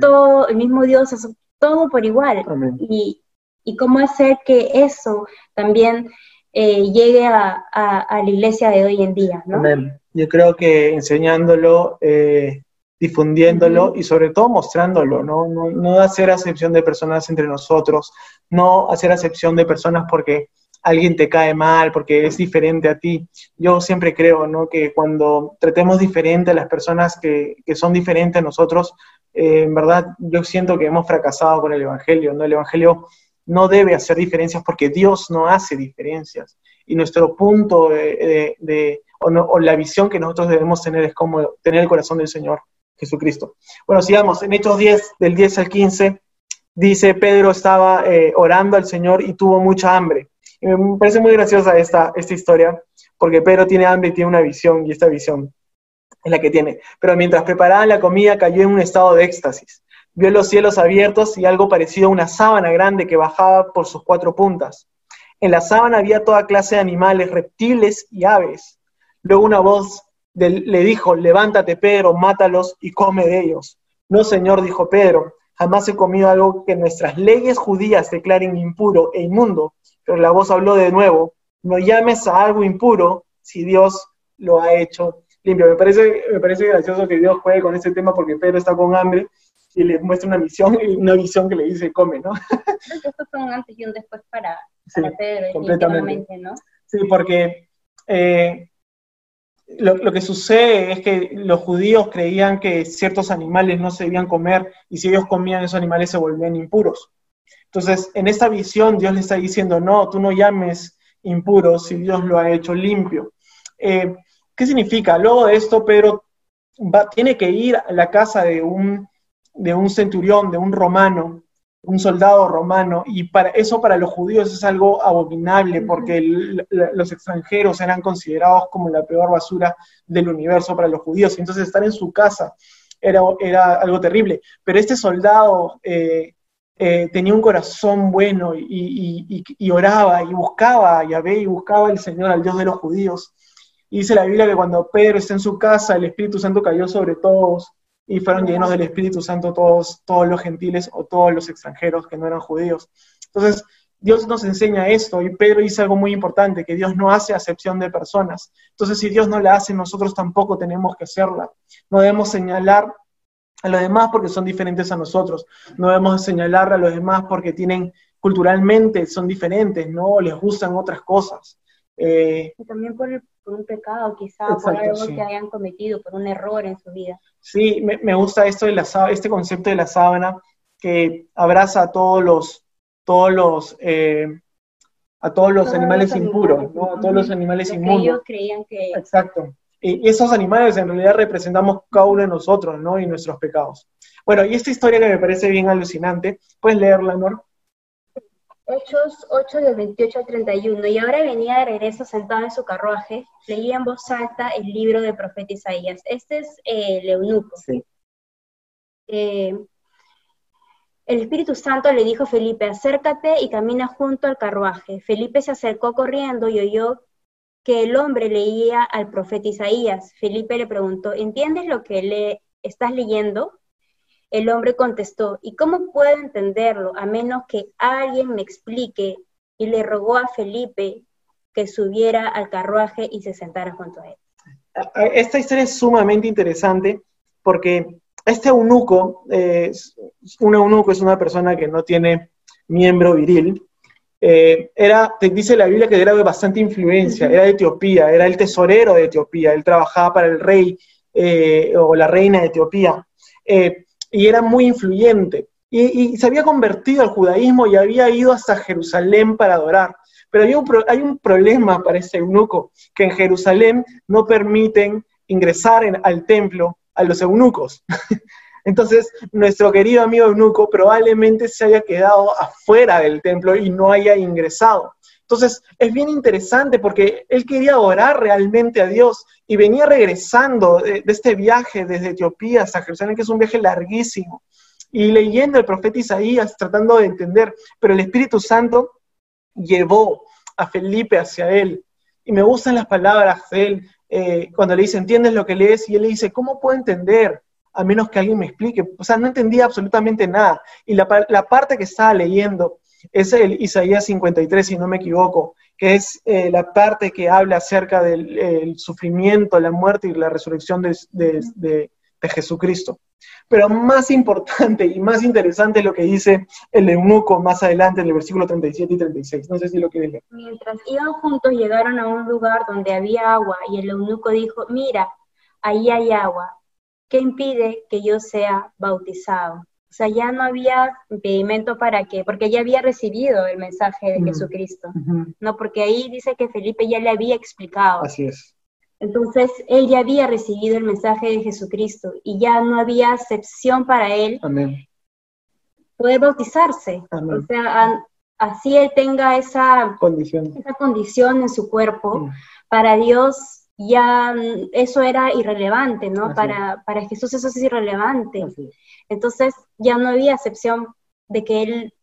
todo, el mismo Dios, todo por igual. Y, y cómo hacer que eso también eh, llegue a, a, la iglesia de hoy en día, ¿no? Amén. Yo creo que enseñándolo, difundiéndolo y sobre todo mostrándolo, ¿no? ¿no? hacer acepción de personas entre nosotros, no hacer acepción de personas porque alguien te cae mal, porque es diferente a ti. Yo siempre creo, ¿no? Que cuando tratemos diferente a las personas que, que son diferentes a nosotros, eh, en verdad yo siento que hemos fracasado con el Evangelio, ¿no? El Evangelio no debe hacer diferencias porque Dios no hace diferencias. Y nuestro punto de, de, o, o, la visión que nosotros debemos tener es como tener el corazón del Señor. Jesucristo. Bueno, sigamos. En Hechos 10, del 10 al 15, dice, Pedro estaba eh, orando al Señor y tuvo mucha hambre. Me parece muy graciosa esta, esta historia, porque Pedro tiene hambre y tiene una visión, y esta visión es la que tiene. Pero mientras preparaban la comida, cayó en un estado de éxtasis. Vio los cielos abiertos y algo parecido a una sábana grande que bajaba por sus cuatro puntas. En la sábana había toda clase de animales, reptiles y aves. Luego una voz le dijo, levántate Pedro, mátalos y come de ellos. No, Señor, dijo Pedro, jamás he comido algo que nuestras leyes judías declaren impuro e inmundo. Pero la voz habló de nuevo, no llames a algo impuro si Dios lo ha hecho limpio. Me parece, me parece gracioso que Dios juegue con este tema porque Pedro está con hambre y le muestra una visión, una visión que le dice come, ¿no? Esto fue un antes y un después para, Pedro, completamente. ¿no? Sí, porque eh, lo, que sucede es que los judíos creían que ciertos animales no se debían comer y si ellos comían esos animales se volvían impuros. Entonces, en esta visión Dios le está diciendo, no, tú no llames impuro si Dios lo ha hecho limpio. Eh, ¿Qué significa? Luego de esto, Pedro va, tiene que ir a la casa de un, de un centurión, de un romano, un soldado romano, y para eso para los judíos es algo abominable, porque los extranjeros eran considerados como la peor basura del universo para los judíos, y entonces estar en su casa era, era algo terrible. Pero este soldado eh, eh, tenía un corazón bueno y, oraba y buscaba a Yahvé y buscaba al Señor, al Dios de los judíos. Y dice la Biblia que cuando Pedro está en su casa, el Espíritu Santo cayó sobre todos y fueron llenos del Espíritu Santo todos, todos los gentiles o todos los extranjeros que no eran judíos. Entonces, Dios nos enseña esto y Pedro dice algo muy importante, que Dios no hace acepción de personas. Entonces, si Dios no la hace, nosotros tampoco tenemos que hacerla. No debemos señalar a los demás porque son diferentes a nosotros. No debemos señalar a los demás porque tienen culturalmente, son diferentes, ¿no? Les gustan otras cosas. Eh, también por, un pecado, quizá, por algo que hayan cometido, por un error en su vida. Sí, me, gusta esto de la, este concepto de la sábana que abraza a todos los, todos los, eh, a todos los animales impuros, ¿no? A todos los animales inmundos. ellos creían que... Exacto. Y esos animales en realidad representamos cada uno de nosotros, ¿no? Y nuestros pecados. Bueno, y esta historia que me parece bien alucinante, ¿puedes leerla, amor? Hechos 8 del 28 al 31. Y ahora venía de regreso sentado en su carruaje, leía en voz alta el libro del profeta Isaías. Este es eh, el eunuco. Sí. Eh, el Espíritu Santo le dijo a Felipe, acércate y camina junto al carruaje. Felipe se acercó corriendo y oyó que el hombre leía al profeta Isaías. Felipe le preguntó, ¿entiendes lo que le estás leyendo? El hombre contestó, ¿y cómo puedo entenderlo a menos que alguien me explique? Y le rogó a Felipe que subiera al carruaje y se sentara junto a él. Esta historia es sumamente interesante porque este eunuco, un eunuco es una persona que no tiene miembro viril, eh, era, te dice la Biblia que era de bastante influencia, era de Etiopía, era el tesorero de Etiopía, él trabajaba para el rey eh, o la reina de Etiopía, eh, y era muy influyente. Y, se había convertido al judaísmo y había ido hasta Jerusalén para adorar. Pero hay un, problema para ese eunuco, que en Jerusalén no permiten ingresar al templo a los eunucos. Entonces, nuestro querido amigo eunuco probablemente se haya quedado afuera del templo y no haya ingresado. Entonces, es bien interesante porque él quería adorar realmente a Dios y venía regresando de, este viaje desde Etiopía hasta Jerusalén, que es un viaje larguísimo, y leyendo el profeta Isaías, tratando de entender, pero el Espíritu Santo llevó a Felipe hacia él. Y me gustan las palabras de él eh, cuando le dice, ¿entiendes lo que lees? Y él le dice, ¿cómo puedo entender? a menos que alguien me explique. O sea, no entendía absolutamente nada. Y la, parte que estaba leyendo es el Isaías 53, si no me equivoco, que es eh, la parte que habla acerca del sufrimiento, la muerte y la resurrección de, Jesucristo. Pero más importante y más interesante es lo que dice el eunuco más adelante en el versículo 37 y 36. No sé si lo quieres leer. Mientras iban juntos, llegaron a un lugar donde había agua y el eunuco dijo, mira, ahí hay agua ¿qué impide que yo sea bautizado? O sea, ya no había impedimento para que, porque ya había recibido el mensaje de Jesucristo, ¿no? Porque ahí dice que Felipe ya le había explicado. Así es. Entonces, él ya había recibido el mensaje de Jesucristo y ya no había excepción para él poder bautizarse. O sea, así él tenga esa condición, esa condición en su cuerpo, mm. para Dios ya mm, eso era irrelevante, ¿no? Para, para, Jesús eso es irrelevante. Entonces ya no había excepción de que él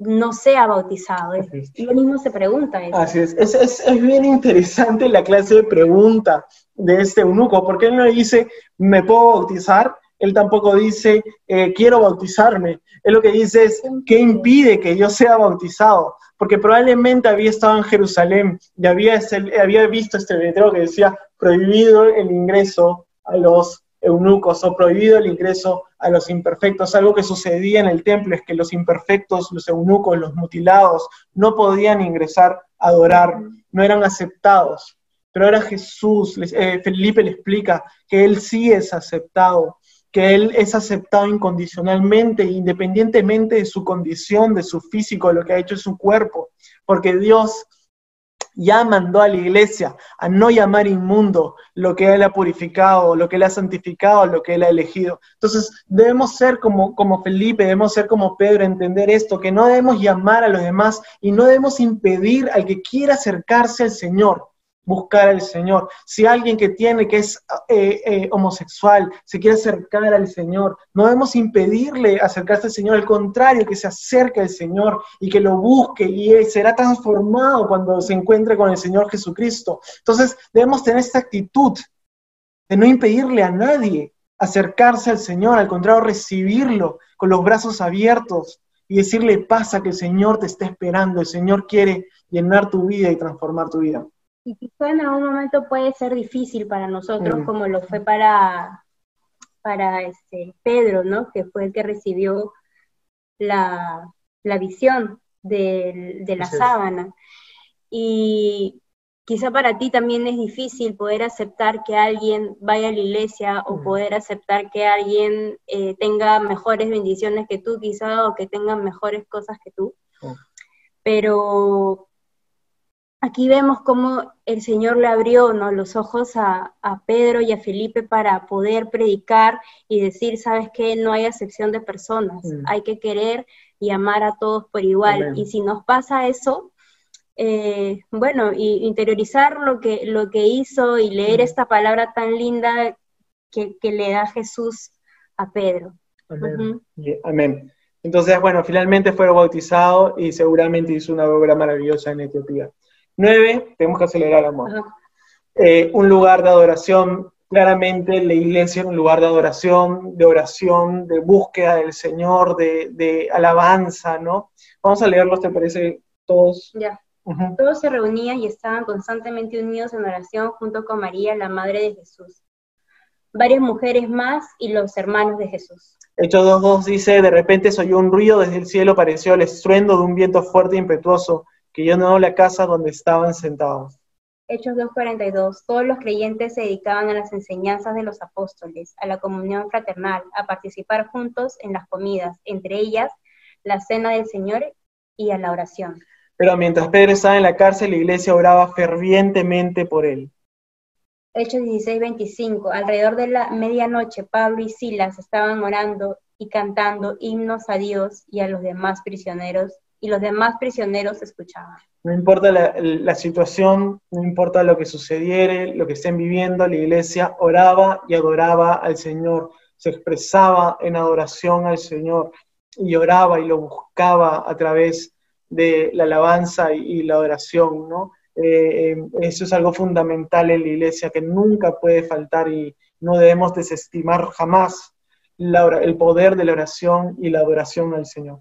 no sea bautizado. Y él mismo se pregunta eso. Así es. Es, es. bien interesante la clase de pregunta de este eunuco, porque él no dice, ¿me puedo bautizar? Él tampoco dice, eh, quiero bautizarme. Él lo que dice es, ¿qué impide que yo sea bautizado? porque probablemente había estado en Jerusalén y había, había visto este letrero que decía prohibido el ingreso a los eunucos o prohibido el ingreso a los imperfectos. Algo que sucedía en el templo es que los imperfectos, los eunucos, los mutilados, no podían ingresar a adorar, no eran aceptados. Pero ahora Jesús, eh, Felipe le explica que él sí es aceptado que Él es aceptado incondicionalmente, independientemente de su condición, de su físico, de lo que ha hecho en su cuerpo, porque Dios ya mandó a la iglesia a no llamar inmundo lo que Él ha purificado, lo que Él ha santificado, lo que Él ha elegido. Entonces, debemos ser como, como Felipe, debemos ser como Pedro, entender esto, que no debemos llamar a los demás y no debemos impedir al que quiera acercarse al Señor buscar al Señor. Si alguien que tiene, que es eh, eh, homosexual, se quiere acercar al Señor, no debemos impedirle acercarse al Señor, al contrario, que se acerque al Señor y que lo busque y será transformado cuando se encuentre con el Señor Jesucristo. Entonces, debemos tener esta actitud de no impedirle a nadie acercarse al Señor, al contrario, recibirlo con los brazos abiertos y decirle, pasa que el Señor te está esperando, el Señor quiere llenar tu vida y transformar tu vida. Y quizá en algún momento puede ser difícil para nosotros, mm. como lo fue para, para este, Pedro, ¿no? Que fue el que recibió la, visión de, de la sábana. Y quizá para ti también es difícil poder aceptar que alguien vaya a la iglesia o poder aceptar que alguien eh, tenga mejores bendiciones que tú, quizá, o que tenga mejores cosas que tú. Pero aquí vemos cómo el Señor le abrió ¿no? los ojos a, Pedro y a Felipe para poder predicar y decir, sabes qué, no hay acepción de personas, hay que querer y amar a todos por igual. Y si nos pasa eso, eh, bueno, y interiorizar lo que, lo que hizo y leer esta palabra tan linda que, le da Jesús a Pedro. Amén. Entonces, bueno, finalmente fue bautizado y seguramente hizo una obra maravillosa en Etiopía. Nueve, tenemos que acelerar, amor. Eh, un lugar de adoración, claramente la iglesia era un lugar de adoración, de oración, de búsqueda del Señor, de, de alabanza, ¿no? Vamos a leerlos, ¿te parece? Todos. Ya. Todos se reunían y estaban constantemente unidos en oración junto con María, la Madre de Jesús. Varias mujeres más y los hermanos de Jesús. Hechos 2.2 dice, de repente se oyó un ruido desde el cielo, pareció el estruendo de un viento fuerte e impetuoso que llenó la casa donde estaban sentados. Hechos 2.42. Todos los creyentes se dedicaban a las enseñanzas de los apóstoles, a la comunión fraternal, a participar juntos en las comidas, entre ellas la cena del Señor y a la oración. Pero mientras Pedro estaba en la cárcel, la iglesia oraba fervientemente por él. Hechos 16, 25. Alrededor de la medianoche, Pablo y Silas estaban orando y cantando himnos a Dios y a los demás prisioneros, y los demás prisioneros escuchaban. No importa la, situación, no importa lo que sucediere, lo que estén viviendo, la iglesia oraba y adoraba al Señor, se expresaba en adoración al Señor y oraba y lo buscaba a través de la alabanza y, la oración, ¿no? Eh, eh, eso es algo fundamental en la iglesia que nunca puede faltar y no debemos desestimar jamás el poder de la oración y la adoración al Señor.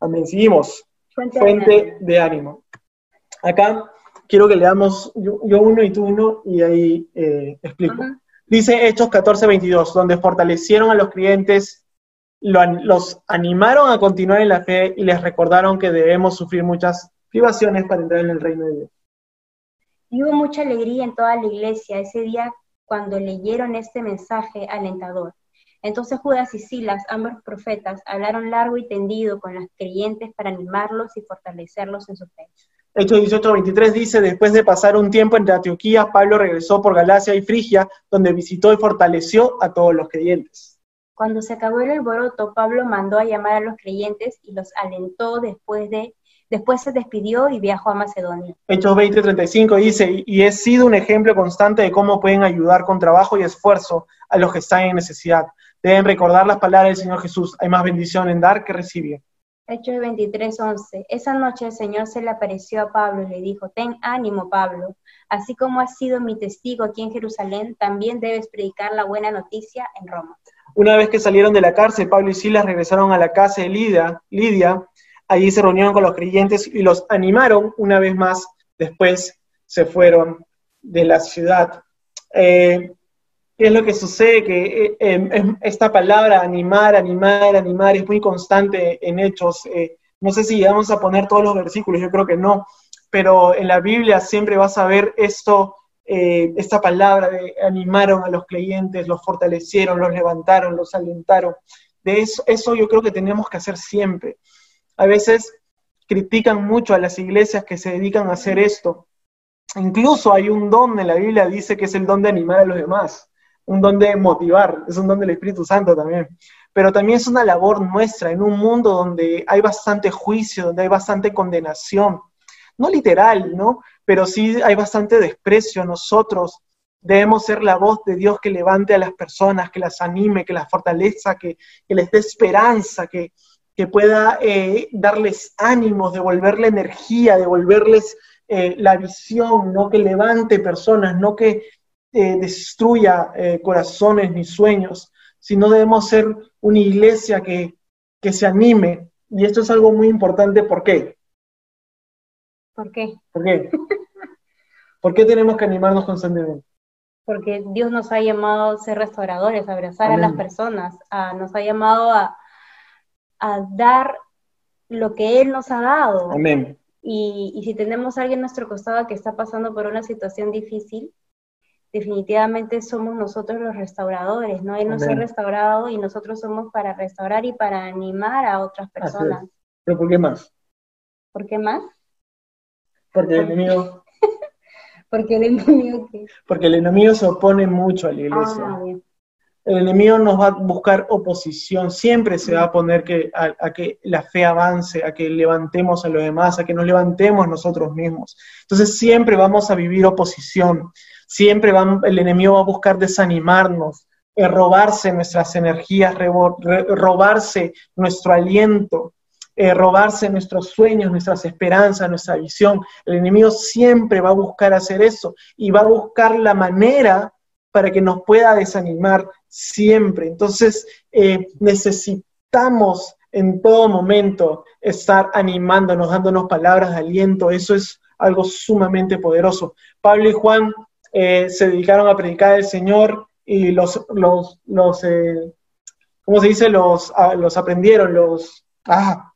Amén. Seguimos. Fuente, de ánimo. Acá quiero que leamos yo, uno y tú uno y ahí eh, explico. Dice Hechos 14, 22, donde fortalecieron a los creyentes los animaron a continuar en la fe y les recordaron que debemos sufrir muchas privaciones para entrar en el reino de Dios. Y hubo mucha alegría en toda la iglesia ese día cuando leyeron este mensaje alentador. Entonces Judas y Silas, ambos profetas, hablaron largo y tendido con los creyentes para animarlos y fortalecerlos en su fe. Hechos 18:23 dice, después de pasar un tiempo entre Antioquía, Pablo regresó por Galacia y Frigia, donde visitó y fortaleció a todos los creyentes. Cuando se acabó el alboroto, Pablo mandó a llamar a los creyentes y los alentó después de Después se despidió y viajó a Macedonia. Hechos 20:35 dice, y he sido un ejemplo constante de cómo pueden ayudar con trabajo y esfuerzo a los que están en necesidad. Deben recordar las palabras del Señor Jesús. Hay más bendición en dar que recibir. Hechos 23:11. Esa noche el Señor se le apareció a Pablo y le dijo, ten ánimo, Pablo. Así como has sido mi testigo aquí en Jerusalén, también debes predicar la buena noticia en Roma. Una vez que salieron de la cárcel, Pablo y Silas regresaron a la casa de Lidia. Lidia. Allí se reunieron con los creyentes y los animaron una vez más. Después se fueron de la ciudad. Eh, ¿Qué es lo que sucede? Que eh, em, esta palabra animar, animar, animar es muy constante en hechos. Eh, no sé si vamos a poner todos los versículos, yo creo que no, pero en la Biblia siempre vas a ver esto eh, esta palabra de animaron a los creyentes, los fortalecieron, los levantaron, los alentaron. De eso, eso yo creo que tenemos que hacer siempre. A veces critican mucho a las iglesias que se dedican a hacer esto. Incluso hay un don en la Biblia, dice que es el don de animar a los demás, un don de motivar, es un don del Espíritu Santo también. Pero también es una labor nuestra en un mundo donde hay bastante juicio, donde hay bastante condenación, no literal, ¿no? Pero sí hay bastante desprecio. Nosotros debemos ser la voz de Dios que levante a las personas, que las anime, que las fortaleza, que, les dé esperanza, que, pueda eh, darles ánimos, devolverle energía, devolverles eh, la visión, no que levante personas, no que eh, destruya corazones ni sueños, sino debemos ser una iglesia que, que se anime. Y esto es algo muy importante, ¿por qué? ¿Por qué? ¿Por qué? ¿Por qué tenemos que animarnos constantemente? Porque Dios nos ha llamado a ser restauradores, a abrazar a las personas, nos ha llamado a, a, dar lo que Él nos ha dado. Amén. Y, y si tenemos a alguien a nuestro costado que está pasando por una situación difícil, definitivamente somos nosotros los restauradores, ¿no? Él nos ha restaurado y nosotros somos para restaurar y para animar a otras personas. ¿Pero por qué más? ¿Por qué más? Porque el enemigo... Porque el enemigo Porque el enemigo se opone mucho a la iglesia. Ah, el enemigo nos va a buscar oposición, siempre se va a poner que, a, que la fe avance, a que levantemos a los demás, a que nos levantemos nosotros mismos. Entonces siempre vamos a vivir oposición, siempre el enemigo va a buscar desanimarnos, eh, robarse nuestras energías, robarse nuestro aliento, eh, robarse nuestros sueños, nuestras esperanzas, nuestra visión. El enemigo siempre va a buscar hacer eso y va a buscar la manera para que nos pueda desanimar siempre. Entonces, eh, necesitamos en todo momento estar animándonos, dándonos palabras de aliento. Eso es algo sumamente poderoso. Pablo y Juan eh, se dedicaron a predicar el Señor y los, los, los eh, ¿cómo se dice? Los, los aprendieron, los, ah,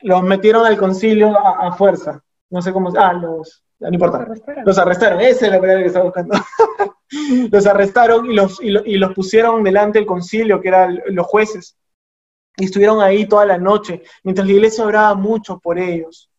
los metieron al concilio a, a fuerza. No sé cómo, ah, los, no importa. Los arrestaron. esa es la palabra que estaba buscando. los arrestaron y los, y, los pusieron delante del concilio, que eran los jueces. Y estuvieron ahí toda la noche, mientras la iglesia oraba mucho por ellos.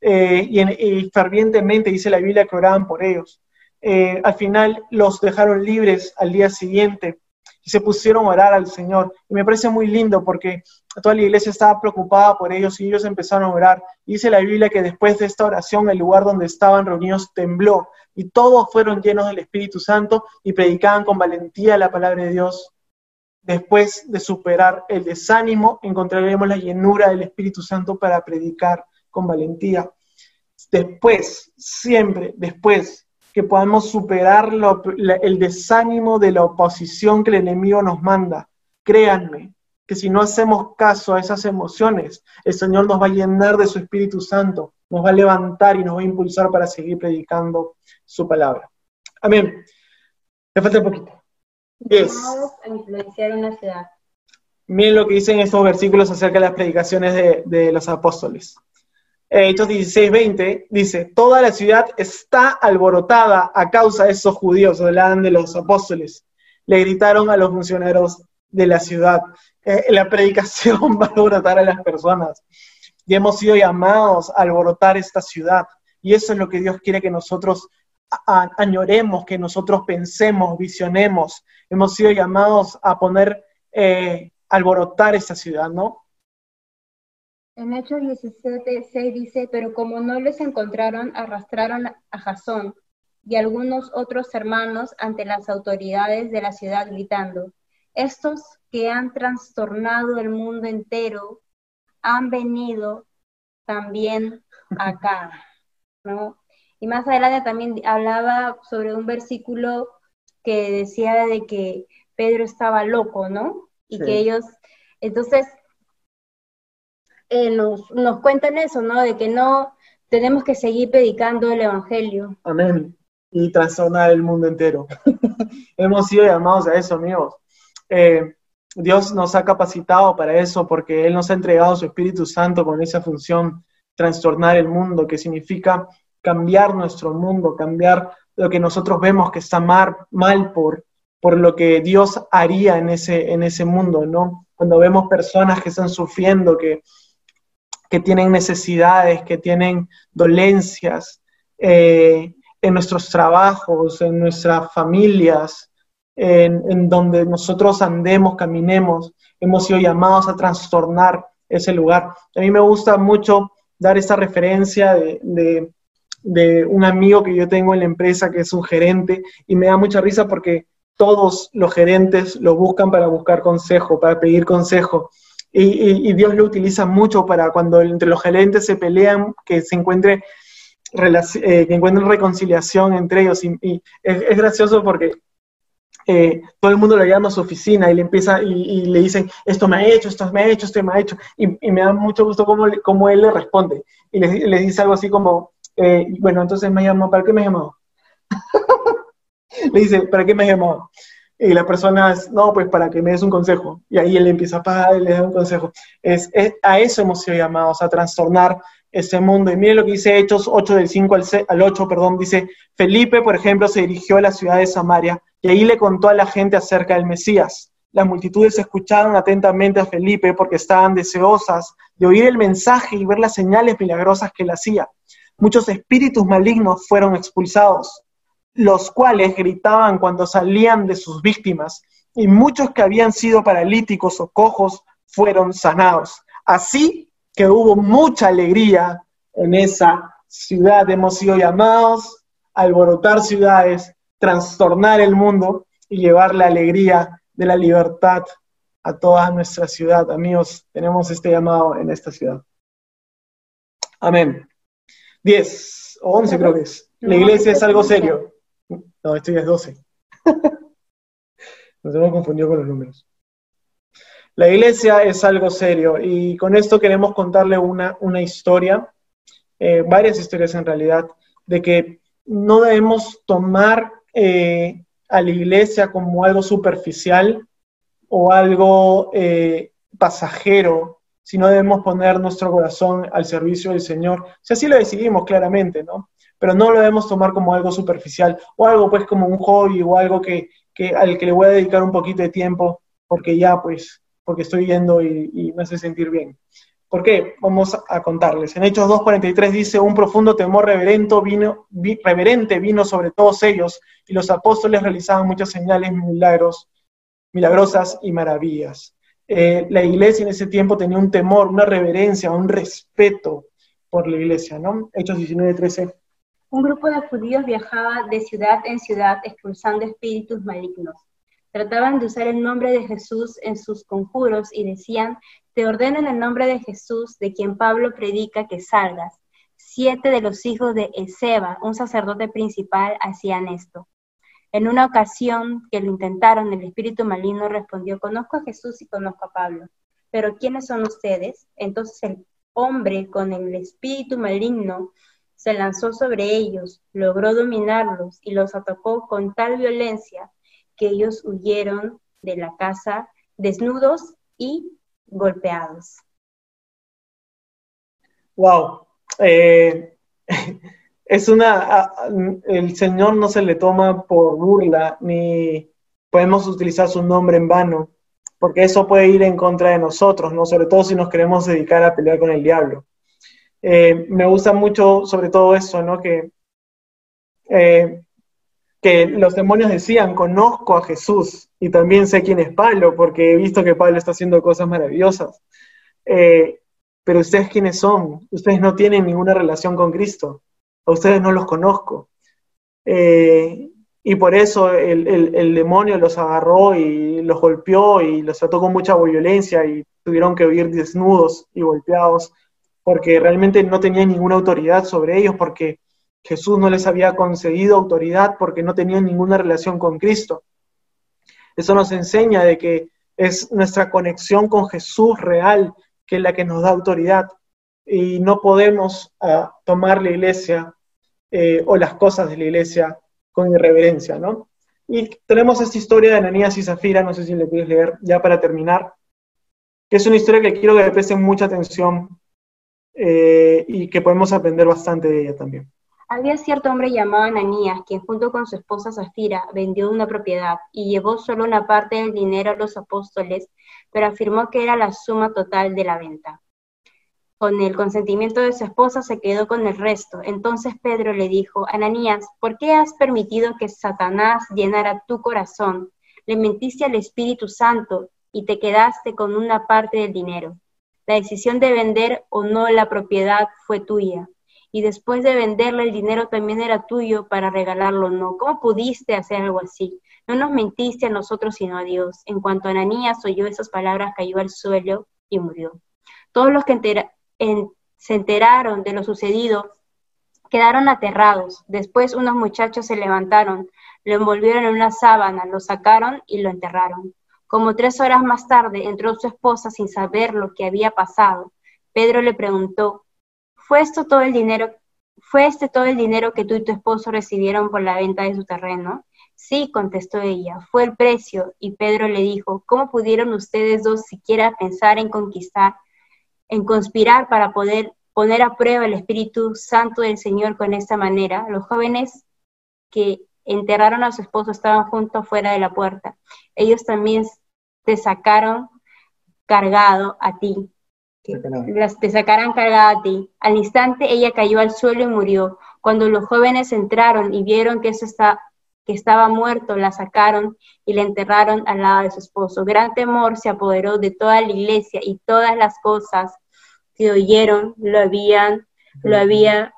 Eh, y, fervientemente dice la Biblia que oraban por ellos. Eh, al final los dejaron libres al día siguiente y se pusieron a orar al Señor. Y me parece muy lindo porque toda la iglesia estaba preocupada por ellos y ellos empezaron a orar. dice la Biblia que después de esta oración el lugar donde estaban reunidos tembló y todos fueron llenos del Espíritu Santo y predicaban con valentía la palabra de Dios. Después de superar el desánimo, encontraremos la llenura del Espíritu Santo para predicar con valentía. Después, siempre después que podamos superar el desánimo de la oposición que el enemigo nos manda, créanme, que si no hacemos caso a esas emociones, el Señor nos va a llenar de su Espíritu Santo, nos va a levantar y nos va a impulsar para seguir predicando su palabra. Amén. Me falta un poquito. Yes. a influenciar una ciudad. Miren lo que dicen estos versículos acerca de las predicaciones de, los apóstoles. Eh, Hechos 16, 20 dice, toda la ciudad está alborotada a causa de esos judíos, hablan de los apóstoles. Le gritaron a los funcionarios de la ciudad. Eh, la predicación va a alborotar a las personas. Y hemos sido llamados a alborotar esta ciudad. Y eso es lo que Dios quiere que nosotros añoremos, que nosotros pensemos, visionemos. Hemos sido llamados a poner, eh, alborotar esta ciudad, ¿no? En Hechos 17, 6 dice, pero como no les encontraron, arrastraron a Jasón y algunos otros hermanos ante las autoridades de la ciudad gritando, estos que han trastornado el mundo entero han venido también acá, ¿no? Y más adelante también hablaba sobre un versículo que decía de que Pedro estaba loco, ¿no? Y que ellos, entonces, eh, nos, cuentan eso, ¿no? De que no tenemos que seguir predicando el Evangelio. Amén. Y trastornar el mundo entero. Hemos sido llamados a eso, amigos. Eh, Dios nos ha capacitado para eso porque Él nos ha entregado su Espíritu Santo con esa función, trastornar el mundo, que significa cambiar nuestro mundo, cambiar lo que nosotros vemos que está mal, mal por, por lo que Dios haría en ese, en ese mundo, ¿no? Cuando vemos personas que están sufriendo, que, que tienen necesidades, que tienen dolencias eh, en nuestros trabajos, en nuestras familias, en, donde nosotros andemos, caminemos, hemos sido llamados a trastornar ese lugar. A mí me gusta mucho dar esta referencia de, de un amigo que yo tengo en la empresa que es un gerente y me da mucha risa porque todos los gerentes lo buscan para buscar consejo, para pedir consejo. Y, Dios lo utiliza mucho para cuando entre los gerentes se pelean, que se encuentre eh, que encuentren reconciliación entre ellos. Y, es, gracioso porque eh, todo el mundo lo llama a su oficina y le empieza y, le dicen, esto me ha hecho, esto me ha hecho, esto me ha hecho. Y, me da mucho gusto cómo, cómo él le responde. Y le, dice algo así como, eh, bueno, entonces me llamó, ¿para qué me llamó? le dice, ¿para qué me llamó? Y la persona es, no, pues para que me des un consejo. Y ahí él empieza a pagar y le da un consejo. Es, a eso hemos sido llamados, a trastornar ese mundo. Y mire lo que dice Hechos 8 del 5 al, al 8, perdón, dice, Felipe, por ejemplo, se dirigió a la ciudad de Samaria y ahí le contó a la gente acerca del Mesías. Las multitudes escucharon atentamente a Felipe porque estaban deseosas de oír el mensaje y ver las señales milagrosas que él hacía. Muchos espíritus malignos fueron expulsados los cuales gritaban cuando salían de sus víctimas, y muchos que habían sido paralíticos o cojos fueron sanados. Así que hubo mucha alegría en esa ciudad. Hemos sido llamados a alborotar ciudades, trastornar el mundo y llevar la alegría de la libertad a toda nuestra ciudad. Amigos, tenemos este llamado en esta ciudad. Amén. Diez o once creo que es. La iglesia es algo serio. No, esto ya es 12. Nos hemos confundido con los números. La iglesia es algo serio y con esto queremos contarle una, una historia, eh, varias historias en realidad, de que no debemos tomar eh, a la iglesia como algo superficial o algo eh, pasajero, sino debemos poner nuestro corazón al servicio del Señor. Si así lo decidimos claramente, ¿no? Pero no lo debemos tomar como algo superficial o algo pues como un hobby o algo que, al que le voy a dedicar un poquito de tiempo porque ya pues, porque estoy yendo y, me hace sentir bien. ¿Por qué? Vamos a contarles. En Hechos 2.43 dice, un profundo temor reverente vino, reverente vino sobre todos ellos y los apóstoles realizaban muchas señales, milagros, milagrosas y maravillas. Eh, la iglesia en ese tiempo tenía un temor, una reverencia, un respeto por la iglesia, ¿no? Hechos 19.13 un grupo de judíos viajaba de ciudad en ciudad expulsando espíritus malignos. Trataban de usar el nombre de Jesús en sus conjuros y decían, te ordeno en el nombre de Jesús, de quien Pablo predica que salgas. Siete de los hijos de Ezeba, un sacerdote principal, hacían esto. En una ocasión que lo intentaron, el espíritu maligno respondió, conozco a Jesús y conozco a Pablo, pero ¿quiénes son ustedes? Entonces el hombre con el espíritu maligno se lanzó sobre ellos, logró dominarlos y los atacó con tal violencia que ellos huyeron de la casa desnudos y golpeados. Wow. Eh, es una. El Señor no se le toma por burla, ni podemos utilizar su nombre en vano, porque eso puede ir en contra de nosotros, ¿no? Sobre todo si nos queremos dedicar a pelear con el diablo. Eh, me gusta mucho sobre todo eso, ¿no? Que, eh, que los demonios decían, conozco a Jesús y también sé quién es Pablo, porque he visto que Pablo está haciendo cosas maravillosas. Eh, pero ustedes quiénes son? Ustedes no tienen ninguna relación con Cristo. A ustedes no los conozco. y por eso el, el, demonio los agarró y los golpeó y los trató con mucha violencia y tuvieron que huir desnudos y golpeados porque realmente no tenían ninguna autoridad sobre ellos, porque Jesús no les había concedido autoridad, porque no tenían ninguna relación con Cristo. Eso nos enseña de que es nuestra conexión con Jesús real que es la que nos da autoridad. Y no podemos ah, tomar la iglesia eh, o las cosas de la iglesia con irreverencia, ¿no? Y tenemos esta historia de Ananías y Zafira, no sé si le quieres leer ya para terminar, que es una historia que quiero que le presten mucha atención eh, y que podemos aprender bastante de ella también. Había cierto hombre llamado Ananías, quien junto con su esposa Zafira vendió una propiedad y llevó solo una parte del dinero a los apóstoles, pero afirmó que era la suma total de la venta. Con el consentimiento de su esposa se quedó con el resto. Entonces Pedro le dijo, Ananías, ¿por qué has permitido que Satanás llenara tu corazón? Le mentiste al Espíritu Santo y te quedaste con una parte del dinero. La decisión de vender o no la propiedad fue tuya. Y después de venderla, el dinero también era tuyo para regalarlo o no. ¿Cómo pudiste hacer algo así? No nos mentiste a nosotros, sino a Dios. En cuanto Ananías oyó esas palabras, cayó al suelo y murió. Todos los que se enteraron de lo sucedido quedaron aterrados. Después unos muchachos se levantaron, lo envolvieron en una sábana, lo sacaron y lo enterraron. Como tres horas más tarde entró su esposa sin saber lo que había pasado. Pedro le preguntó, ¿fue esto todo el dinero? ¿Fue este todo el dinero que tú y tu esposo recibieron por la venta de su terreno? Sí, contestó ella, fue el precio. Y Pedro le dijo, ¿cómo pudieron ustedes dos siquiera pensar en conquistar, en conspirar para poder poner a prueba el Espíritu Santo del Señor con esta manera? Los jóvenes que enterraron a su esposo estaban juntos fuera de la puerta. Ellos también te sacaron cargado a ti. Las te sacaron cargado a ti. Al instante ella cayó al suelo y murió. Cuando los jóvenes entraron y vieron que eso está, que estaba muerto, la sacaron y la enterraron al lado de su esposo. Gran temor se apoderó de toda la iglesia y todas las cosas que oyeron lo habían, lo había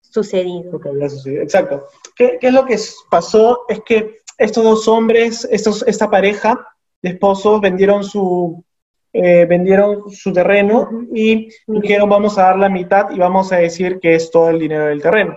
sucedido. Exacto. ¿Qué, es lo que pasó? Es que estos dos hombres, estos, esta pareja de esposos vendieron su, eh, vendieron su terreno y dijeron vamos a dar la mitad y vamos a decir que es todo el dinero del terreno.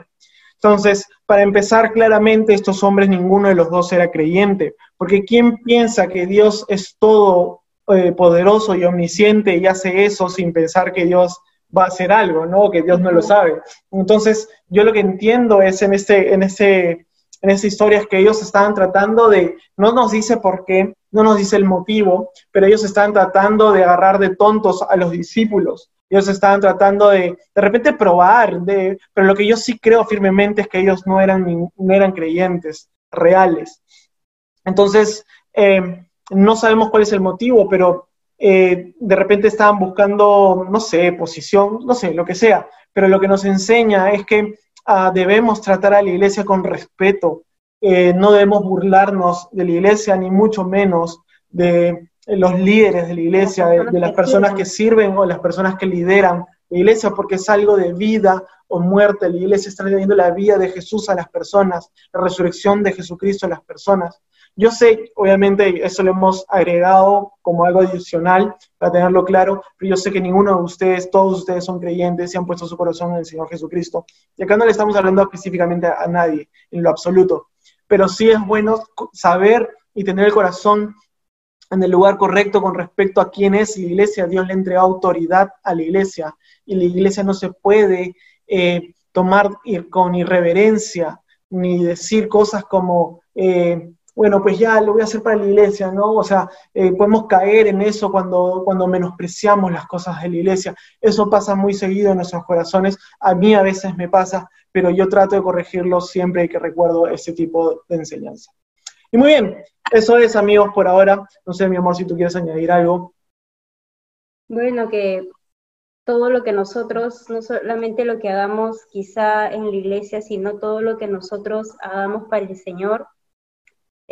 Entonces, para empezar claramente, estos hombres, ninguno de los dos era creyente, porque ¿quién piensa que Dios es todo eh, poderoso y omnisciente y hace eso sin pensar que Dios va a hacer algo, ¿no? Que Dios no lo sabe. Entonces, yo lo que entiendo es en este, en ese, en esta historia es que ellos estaban tratando de, no nos dice por qué, no nos dice el motivo, pero ellos estaban tratando de agarrar de tontos a los discípulos ellos estaban tratando de, de repente, probar, de, pero lo que yo sí creo firmemente es que ellos no eran, no eran creyentes reales. Entonces, eh, no sabemos cuál es el motivo, pero eh, de repente estaban buscando, no sé, posición, no sé, lo que sea, pero lo que nos enseña es que ah, debemos tratar a la iglesia con respeto, eh, no debemos burlarnos de la iglesia, ni mucho menos de, los líderes de la iglesia, de, las personas que sirven o las personas que lideran la iglesia, porque es algo de vida o muerte. La iglesia está trayendo la vida de Jesús a las personas, la resurrección de Jesucristo a las personas. Yo sé, obviamente, eso lo hemos agregado como algo adicional para tenerlo claro, pero yo sé que ninguno de ustedes, todos ustedes son creyentes y han puesto su corazón en el Señor Jesucristo. Y acá no le estamos hablando específicamente a nadie, en lo absoluto, pero sí es bueno saber y tener el corazón en el lugar correcto con respecto a quién es la iglesia. Dios le entrega autoridad a la iglesia y la iglesia no se puede eh, tomar con irreverencia ni decir cosas como, eh, bueno, pues ya lo voy a hacer para la iglesia, ¿no? O sea, eh, podemos caer en eso cuando, cuando menospreciamos las cosas de la iglesia. Eso pasa muy seguido en nuestros corazones. A mí a veces me pasa, pero yo trato de corregirlo siempre que recuerdo ese tipo de enseñanza. Y muy bien, eso es, amigos, por ahora. No sé, mi amor, si tú quieres añadir algo. Bueno, que todo lo que nosotros, no solamente lo que hagamos quizá en la iglesia, sino todo lo que nosotros hagamos para el Señor,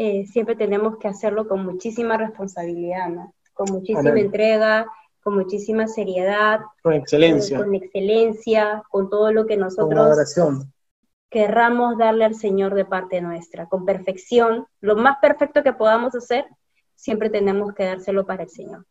eh, siempre tenemos que hacerlo con muchísima responsabilidad, con muchísima entrega, con muchísima seriedad. Con excelencia. Eh, con, excelencia, con todo lo que nosotros querramos darle al Señor de parte nuestra, con perfección. Lo más perfecto que podamos hacer, siempre tenemos que dárselo para el Señor.